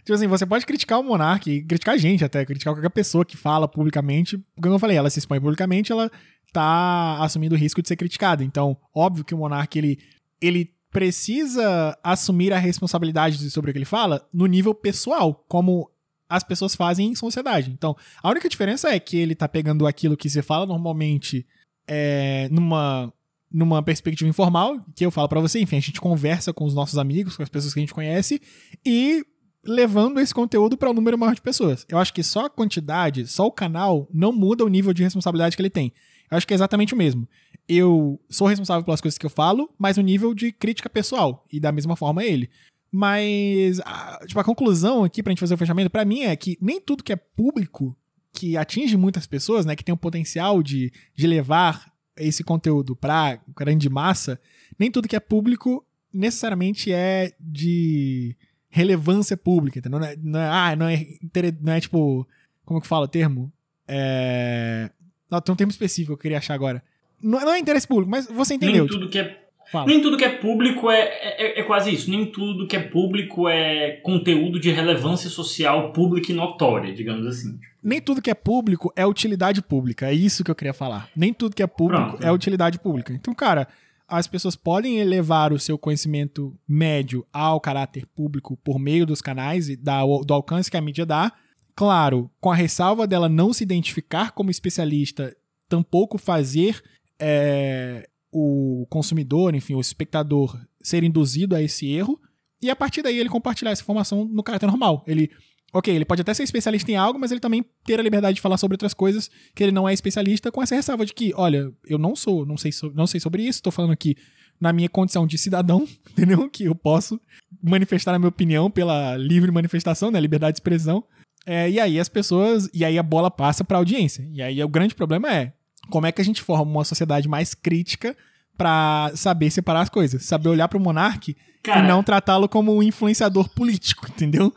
Tipo assim, você pode criticar o Monark, criticar a gente até, criticar qualquer pessoa que fala publicamente. Como eu falei, ela se expõe publicamente, ela tá assumindo o risco de ser criticada. Então, óbvio que o Monark, ele, ele precisa assumir a responsabilidade sobre o que ele fala no nível pessoal, como as pessoas fazem em sociedade. Então, a única diferença é que ele tá pegando aquilo que se fala normalmente é, numa numa perspectiva informal, que eu falo para você, enfim, a gente conversa com os nossos amigos, com as pessoas que a gente conhece e levando esse conteúdo para um número maior de pessoas. Eu acho que só a quantidade, só o canal não muda o nível de responsabilidade que ele tem. Eu acho que é exatamente o mesmo. Eu sou responsável pelas coisas que eu falo, mas o nível de crítica pessoal e da mesma forma ele. Mas a, tipo a conclusão aqui pra gente fazer o fechamento para mim é que nem tudo que é público que atinge muitas pessoas, né, que tem o potencial de, de levar esse conteúdo para grande massa, nem tudo que é público necessariamente é de relevância pública, entendeu? Não é, não é, ah, não é, não é tipo. Como que fala o termo? É. Não, tem um termo específico que eu queria achar agora. Não, não é interesse público, mas você entendeu. Nem tudo tipo, que é Fala. Nem tudo que é público é, é, é, quase isso. Nem tudo que é público é conteúdo de relevância social pública e notória, digamos assim. Nem tudo que é público é utilidade pública. É isso que eu queria falar. Nem tudo que é público Pronto. é utilidade pública. Então, cara, as pessoas podem elevar o seu conhecimento médio ao caráter público por meio dos canais e da, do alcance que a mídia dá. Claro, com a ressalva dela não se identificar como especialista, tampouco fazer é, o consumidor, enfim, o espectador ser induzido a esse erro e a partir daí ele compartilhar essa informação no caráter normal. Ele, ok, ele pode até ser especialista em algo, mas ele também ter a liberdade de falar sobre outras coisas que ele não é especialista, com essa ressalva de que, olha, eu não sou, não sei, não sei sobre isso, estou falando aqui na minha condição de cidadão, entendeu? Que eu posso manifestar a minha opinião pela livre manifestação, né? Liberdade de expressão. É, e aí as pessoas, e aí a bola passa para a audiência. E aí o grande problema é, como é que a gente forma uma sociedade mais crítica para saber separar as coisas, saber olhar para o monarca e não tratá-lo como um influenciador político, entendeu?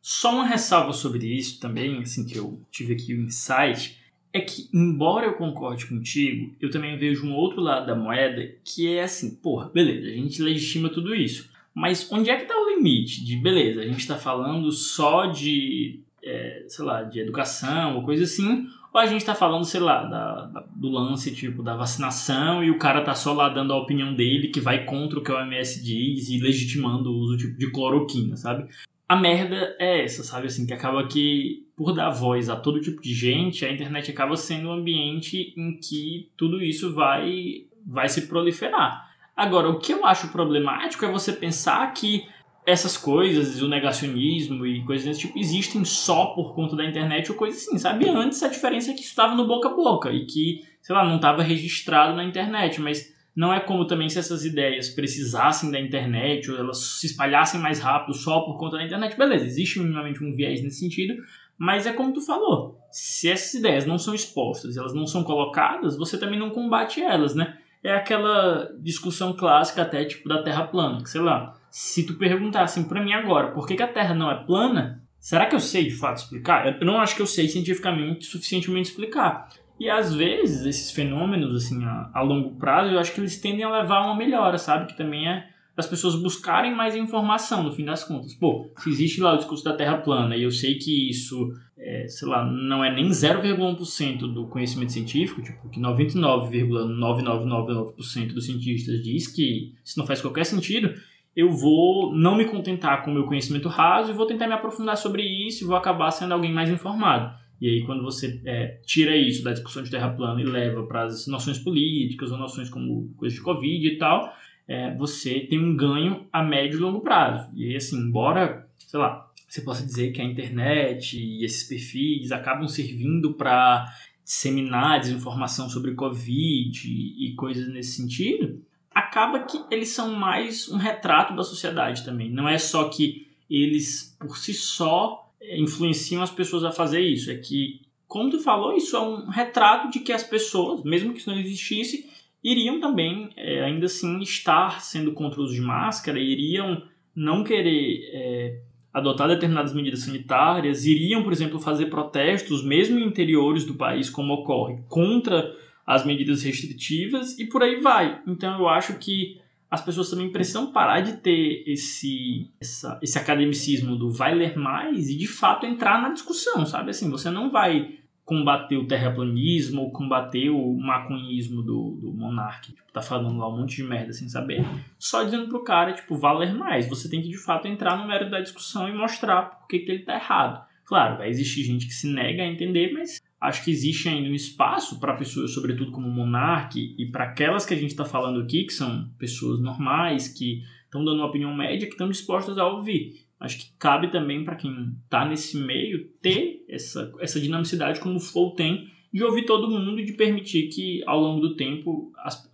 Só uma ressalva sobre isso também, assim que eu tive aqui o insight, é que embora eu concorde contigo, eu também vejo um outro lado da moeda que é assim, porra, beleza, a gente legitima tudo isso, mas onde é que está o limite de, beleza, a gente está falando só de, é, sei lá, de educação ou coisa assim, ou a gente tá falando, sei lá, da, da, do lance tipo da vacinação e o cara tá só lá dando a opinião dele que vai contra o que a OMS diz e legitimando o uso tipo, de cloroquina, sabe? A merda é essa, sabe? Assim, que acaba que, por dar voz a todo tipo de gente, a internet acaba sendo um ambiente em que tudo isso vai, vai se proliferar. Agora, o que eu acho problemático é você pensar que essas coisas, o negacionismo e coisas desse tipo, existem só por conta da internet ou coisa assim, sabe? Antes a diferença é que isso estava no boca a boca e que, sei lá, não estava registrado na internet, mas não é como também se essas ideias precisassem da internet ou elas se espalhassem mais rápido só por conta da internet. Beleza, existe minimamente um viés nesse sentido, mas é como tu falou, se essas ideias não são expostas, elas não são colocadas, você também não combate elas, né? É aquela discussão clássica até tipo da Terra plana, que sei lá, se tu perguntar assim para mim agora, por que, que a Terra não é plana? Será que eu sei de fato explicar? Eu não acho que eu sei cientificamente suficientemente explicar. E às vezes esses fenômenos, assim, a, a longo prazo, eu acho que eles tendem a levar a uma melhora, sabe? Que também é as pessoas buscarem mais informação no fim das contas. Pô, se existe lá o discurso da Terra plana e eu sei que isso, é, sei lá, não é nem 0,1% do conhecimento científico, tipo, que 99,9999% dos cientistas diz que isso não faz qualquer sentido, eu vou não me contentar com o meu conhecimento raso e vou tentar me aprofundar sobre isso e vou acabar sendo alguém mais informado. E aí, quando você é, tira isso da discussão de terra plana e leva para as noções políticas ou noções como coisa de Covid e tal, é, você tem um ganho a médio e longo prazo. E aí, assim, embora, sei lá, você possa dizer que a internet e esses perfis acabam servindo para disseminar desinformação sobre Covid e coisas nesse sentido, acaba que eles são mais um retrato da sociedade também. Não é só que eles, por si só, influenciam as pessoas a fazer isso. É que, como tu falou, isso é um retrato de que as pessoas, mesmo que isso não existisse, iriam também, é, ainda assim, estar sendo contra o uso de máscara, iriam não querer é, adotar determinadas medidas sanitárias, iriam, por exemplo, fazer protestos, mesmo em interiores do país, como ocorre, contra as medidas restritivas e por aí vai. Então eu acho que as pessoas também precisam parar de ter esse, essa, esse academicismo do vai ler mais e de fato entrar na discussão, sabe? Assim, você não vai combater o terraplanismo ou combater o maconhismo do, do monarca, tipo, tá falando lá um monte de merda sem saber, só dizendo pro cara, tipo, vai ler mais. Você tem que de fato entrar no mérito da discussão e mostrar por que, que ele tá errado. Claro, vai existir gente que se nega a entender, mas acho que existe ainda um espaço para pessoas, sobretudo como Monark, e para aquelas que a gente está falando aqui, que são pessoas normais, que estão dando uma opinião média, que estão dispostas a ouvir. Acho que cabe também para quem está nesse meio ter essa, essa dinamicidade como o Flow tem, de ouvir todo mundo e de permitir que, ao longo do tempo, as,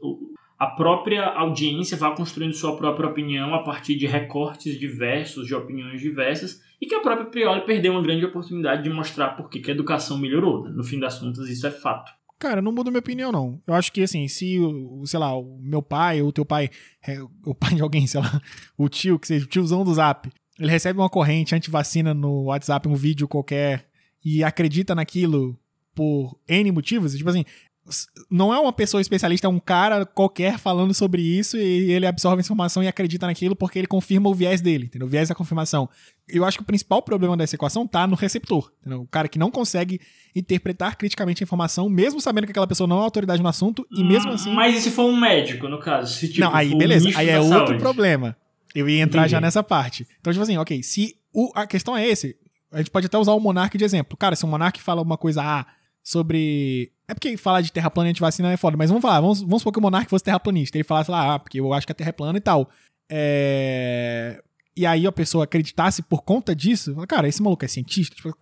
a própria audiência vá construindo sua própria opinião a partir de recortes diversos, de opiniões diversas, e que a própria Prioli perdeu uma grande oportunidade de mostrar por que a educação melhorou. No fim das contas, isso é fato. Cara, não muda minha opinião, não. Eu acho que, assim, se, sei lá, o meu pai ou o teu pai, é, o pai de alguém, sei lá, o tio, que seja o tiozão do Zap, ele recebe uma corrente anti-vacina no WhatsApp, um vídeo qualquer, e acredita naquilo por N motivos, tipo assim, não é uma pessoa especialista, é um cara qualquer falando sobre isso e ele absorve a informação e acredita naquilo porque ele confirma o viés dele, entendeu? O viés da confirmação. Eu acho que o principal problema dessa equação tá no receptor, entendeu? O cara que não consegue interpretar criticamente a informação, mesmo sabendo que aquela pessoa não é autoridade no assunto e mesmo assim... Mas e se for um médico, no caso? Se, tipo, não, aí beleza, aí é outro saúde. problema. Eu ia entrar Entendi. já nessa parte. Então, tipo assim, ok, se o, a questão é esse, a gente pode até usar o Monark de exemplo. Cara, se o Monark fala uma coisa A ah, sobre é porque falar de terra plana e antivacina é foda, mas vamos falar, vamos, vamos supor que o Monark fosse terraplanista. Ele falasse lá, ah, porque eu acho que a terra é plana e tal. É... E aí a pessoa acreditasse por conta disso, cara, esse maluco é cientista? Tipo,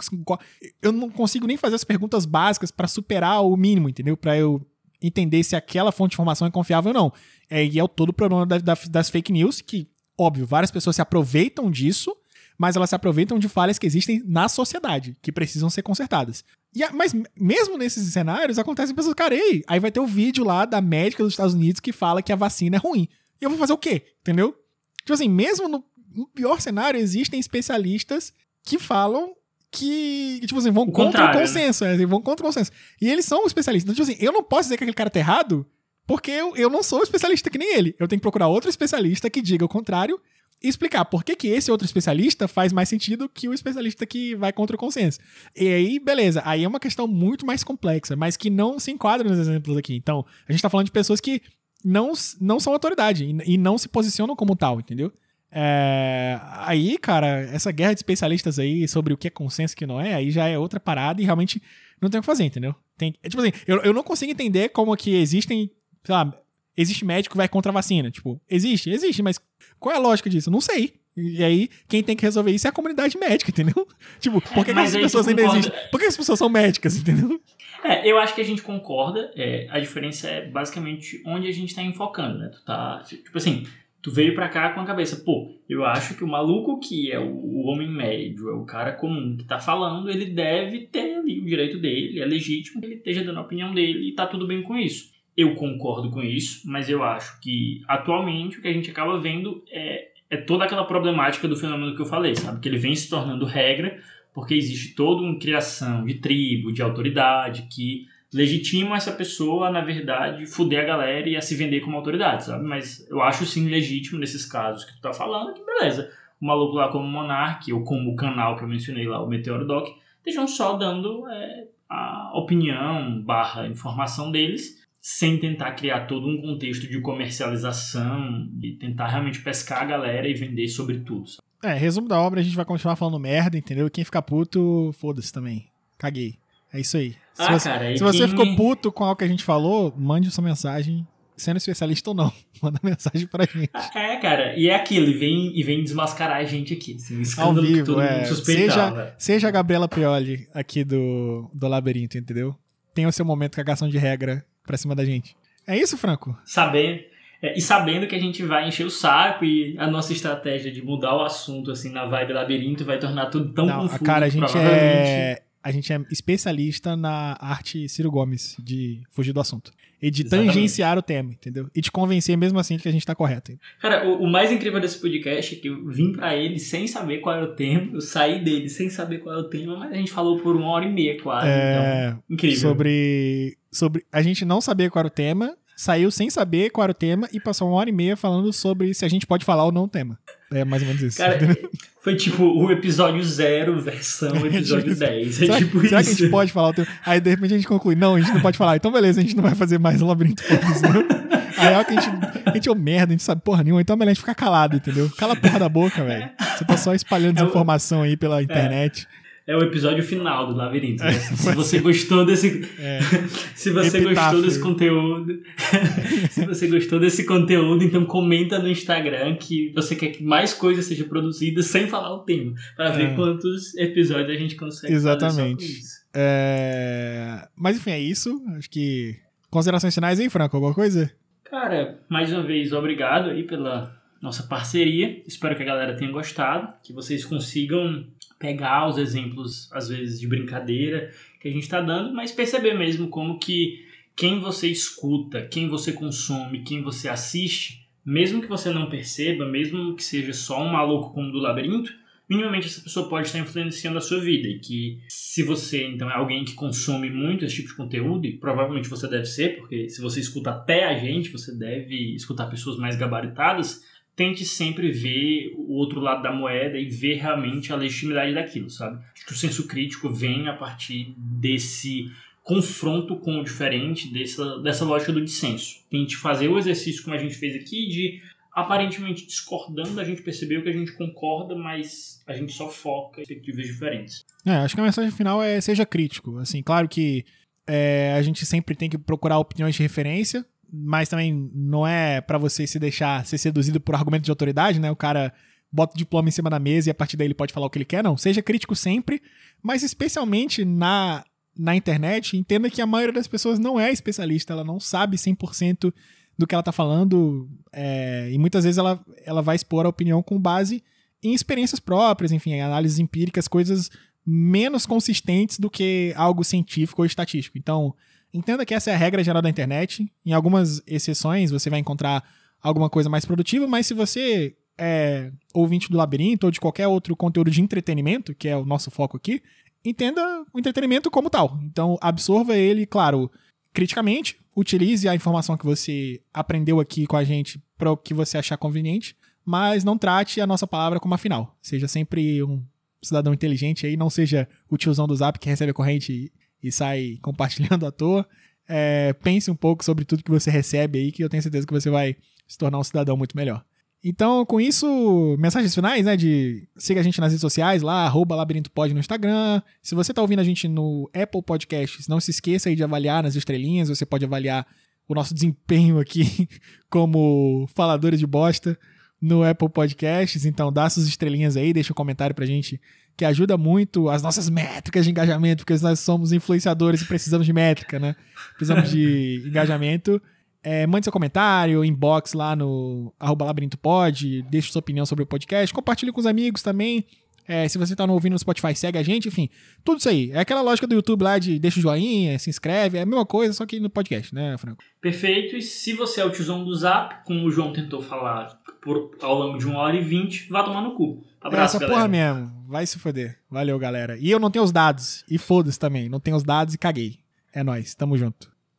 eu não consigo nem fazer as perguntas básicas para superar o mínimo, entendeu? Para eu entender se aquela fonte de informação é confiável ou não. É, e é o todo o problema da, da, das fake news, que, óbvio, várias pessoas se aproveitam disso, mas elas se aproveitam de falhas que existem na sociedade, que precisam ser consertadas. E, mas mesmo nesses cenários, acontecem pessoas, cara, ei, aí vai ter o um vídeo lá da médica dos Estados Unidos que fala que a vacina é ruim. E eu vou fazer o quê? Entendeu? Tipo assim, mesmo no, no pior cenário, existem especialistas que falam que, tipo assim, vão o contra o né? consenso. Né? vão contra o consenso. E eles são especialistas. Então, tipo assim, eu não posso dizer que aquele cara tá errado, porque eu, eu não sou especialista que nem ele. Eu tenho que procurar outro especialista que diga o contrário explicar por que, que esse outro especialista faz mais sentido que o especialista que vai contra o consenso. E aí, beleza, aí é uma questão muito mais complexa, mas que não se enquadra nos exemplos aqui. Então, a gente tá falando de pessoas que não, não são autoridade e, e não se posicionam como tal, entendeu? É, aí, cara, essa guerra de especialistas aí sobre o que é consenso e o que não é, aí já é outra parada e realmente não tem o que fazer, entendeu? Tem, é, tipo assim, eu, eu não consigo entender como que existem, sei lá, existe médico que vai contra a vacina. Tipo, existe? Existe, mas qual é a lógica disso? Não sei. E aí, quem tem que resolver isso é a comunidade médica, entendeu? Tipo, por que, que as pessoas ainda existem? Por que as pessoas são médicas, entendeu? É, eu acho que a gente concorda. É, a diferença é basicamente onde a gente tá enfocando, né? Tu tá. Tipo assim, tu veio pra cá com a cabeça, pô, eu acho que o maluco que é o, o homem médio, é o cara comum que tá falando, ele deve ter ali o direito dele, é legítimo que ele esteja dando a opinião dele e tá tudo bem com isso. Eu concordo com isso, mas eu acho que atualmente o que a gente acaba vendo é, é toda aquela problemática do fenômeno que eu falei, sabe? Que ele vem se tornando regra porque existe toda uma criação de tribo, de autoridade que legitima essa pessoa, na verdade, fuder a galera e a se vender como autoridade, sabe? Mas eu acho sim legítimo nesses casos que tu tá falando, que beleza. O maluco lá como Monark, ou como o canal que eu mencionei lá, o Meteoro Doc, estejam só dando é, a opinião barra informação deles, sem tentar criar todo um contexto de comercialização, e tentar realmente pescar a galera e vender sobre tudo. Sabe? É, resumo da obra, a gente vai continuar falando merda, entendeu? Quem ficar puto, foda-se também. Caguei. É isso aí. Se, Ah, você, cara, e se você quem- ficou puto com algo que a gente falou, mande sua mensagem, sendo especialista ou não. Manda mensagem pra gente. É, cara, e é aquilo, e vem, e vem desmascarar a gente aqui. Assim, um Ao vivo, é. Seja, seja a Gabriela Prioli aqui do, do Labirinto, entendeu? Tem o seu momento cagação de regra pra cima da gente. É isso, Franco? Sabendo, é, e sabendo que a gente vai encher o saco e a nossa estratégia de mudar o assunto assim na vibe labirinto vai tornar tudo tão Não, confuso. cara, a gente é. A gente é especialista na arte Ciro Gomes de fugir do assunto. E de Exatamente. tangenciar o tema, entendeu? E de convencer mesmo assim de que a gente tá correto. Cara, o, o mais incrível desse podcast é que eu vim pra ele sem saber qual era o tema, eu saí dele sem saber qual era o tema, mas a gente falou por uma hora e meia quase. É, Então, incrível. sobre, sobre a gente não saber qual era o tema, saiu sem saber qual era o tema e passou uma hora e meia falando sobre se a gente pode falar ou não o tema. É mais ou menos isso. Cara, foi tipo o episódio zero versão episódio Tipo, 10. É será, tipo será que a isso. gente pode falar? Aí de repente a gente conclui, não, a gente não pode falar. Então beleza, a gente não vai fazer mais o labirinto foda-se, não. Aí é que a gente, a gente é um merda, a gente sabe porra nenhuma, então é melhor a gente ficar calado, entendeu? Cala a porra da boca, velho. Você tá só espalhando É desinformação aí pela internet. É o episódio final do Labirinto. né? É, Se você gostou desse. É. Se você Epitáfio. gostou desse conteúdo. se você gostou desse conteúdo, então comenta no Instagram que você quer que mais coisas sejam produzidas sem falar o tema. Pra ver É. quantos episódios a gente consegue Exatamente. É, Mas enfim, é isso. Acho que. Considerações finais aí, Franco? Alguma coisa? Cara, mais uma vez, obrigado aí pela nossa parceria. Espero que a galera tenha gostado, que vocês consigam pegar os exemplos, às vezes, de brincadeira que a gente está dando, mas perceber mesmo como que quem você escuta, quem você consome, quem você assiste, mesmo que você não perceba, mesmo que seja só um maluco como do labirinto, minimamente essa pessoa pode estar influenciando a sua vida. E que se você, então, é alguém que consome muito esse tipo de conteúdo, e provavelmente você deve ser, porque se você escuta até a gente, você deve escutar pessoas mais gabaritadas, tente sempre ver o outro lado da moeda e ver realmente a legitimidade daquilo, sabe? Acho que o senso crítico vem a partir desse confronto com o diferente, dessa, dessa lógica do dissenso. Tente fazer o exercício como a gente fez aqui de aparentemente discordando, a gente percebeu que a gente concorda, mas a gente só foca em perspectivas diferentes. É, acho que a mensagem final é seja crítico. Assim, claro que é, a gente sempre tem que procurar opiniões de referência, mas também não é pra você se deixar ser seduzido por argumento de autoridade, né? O cara bota o diploma em cima da mesa e a partir daí ele pode falar o que ele quer, não. Seja crítico sempre, mas especialmente na, na internet, entenda que a maioria das pessoas não é especialista, ela não sabe 100% do que ela tá falando, é, e muitas vezes ela, ela vai expor a opinião com base em experiências próprias, enfim, em análises empíricas, coisas menos consistentes do que algo científico ou estatístico. Então, entenda que essa é a regra geral da internet. Em algumas exceções, você vai encontrar alguma coisa mais produtiva, mas se você é ouvinte do Labirinto ou de qualquer outro conteúdo de entretenimento, que é o nosso foco aqui, entenda o entretenimento como tal. Então, absorva ele, claro, criticamente, utilize a informação que você aprendeu aqui com a gente para o que você achar conveniente, mas não trate a nossa palavra como a final. Seja sempre um cidadão inteligente aí, não seja o tiozão do Zap que recebe a corrente e, sai compartilhando à toa. É, pense um pouco sobre tudo que você recebe aí, que eu tenho certeza que você vai se tornar um cidadão muito melhor. Então, com isso, mensagens finais, né? De siga a gente nas redes sociais lá, arroba labirintopod no Instagram. Se você tá ouvindo a gente no Apple Podcasts, não se esqueça aí de avaliar nas estrelinhas. Você pode avaliar o nosso desempenho aqui como faladores de bosta no Apple Podcasts. Então, dá suas estrelinhas aí, deixa um comentário pra gente, que ajuda muito as nossas métricas de engajamento, porque nós somos influenciadores e precisamos de métrica, né? Precisamos de engajamento. É, mande seu comentário, inbox lá no arroba labirintopod, deixe sua opinião sobre o podcast, compartilhe com os amigos também. É, se você tá no ouvindo no Spotify, segue a gente, enfim, tudo isso aí. É aquela lógica do YouTube lá de deixa o joinha, se inscreve, é a mesma coisa, só que no podcast, né, Franco? Perfeito. E se você é o tiozão do Zap, como o João tentou falar por, ao longo de uma hora e vinte, vá tomar no cu. Abraço, Essa galera. porra mesmo, vai se foder. Valeu, galera. E eu não tenho os dados, e foda-se também, não tenho os dados e caguei. É nóis, tamo junto.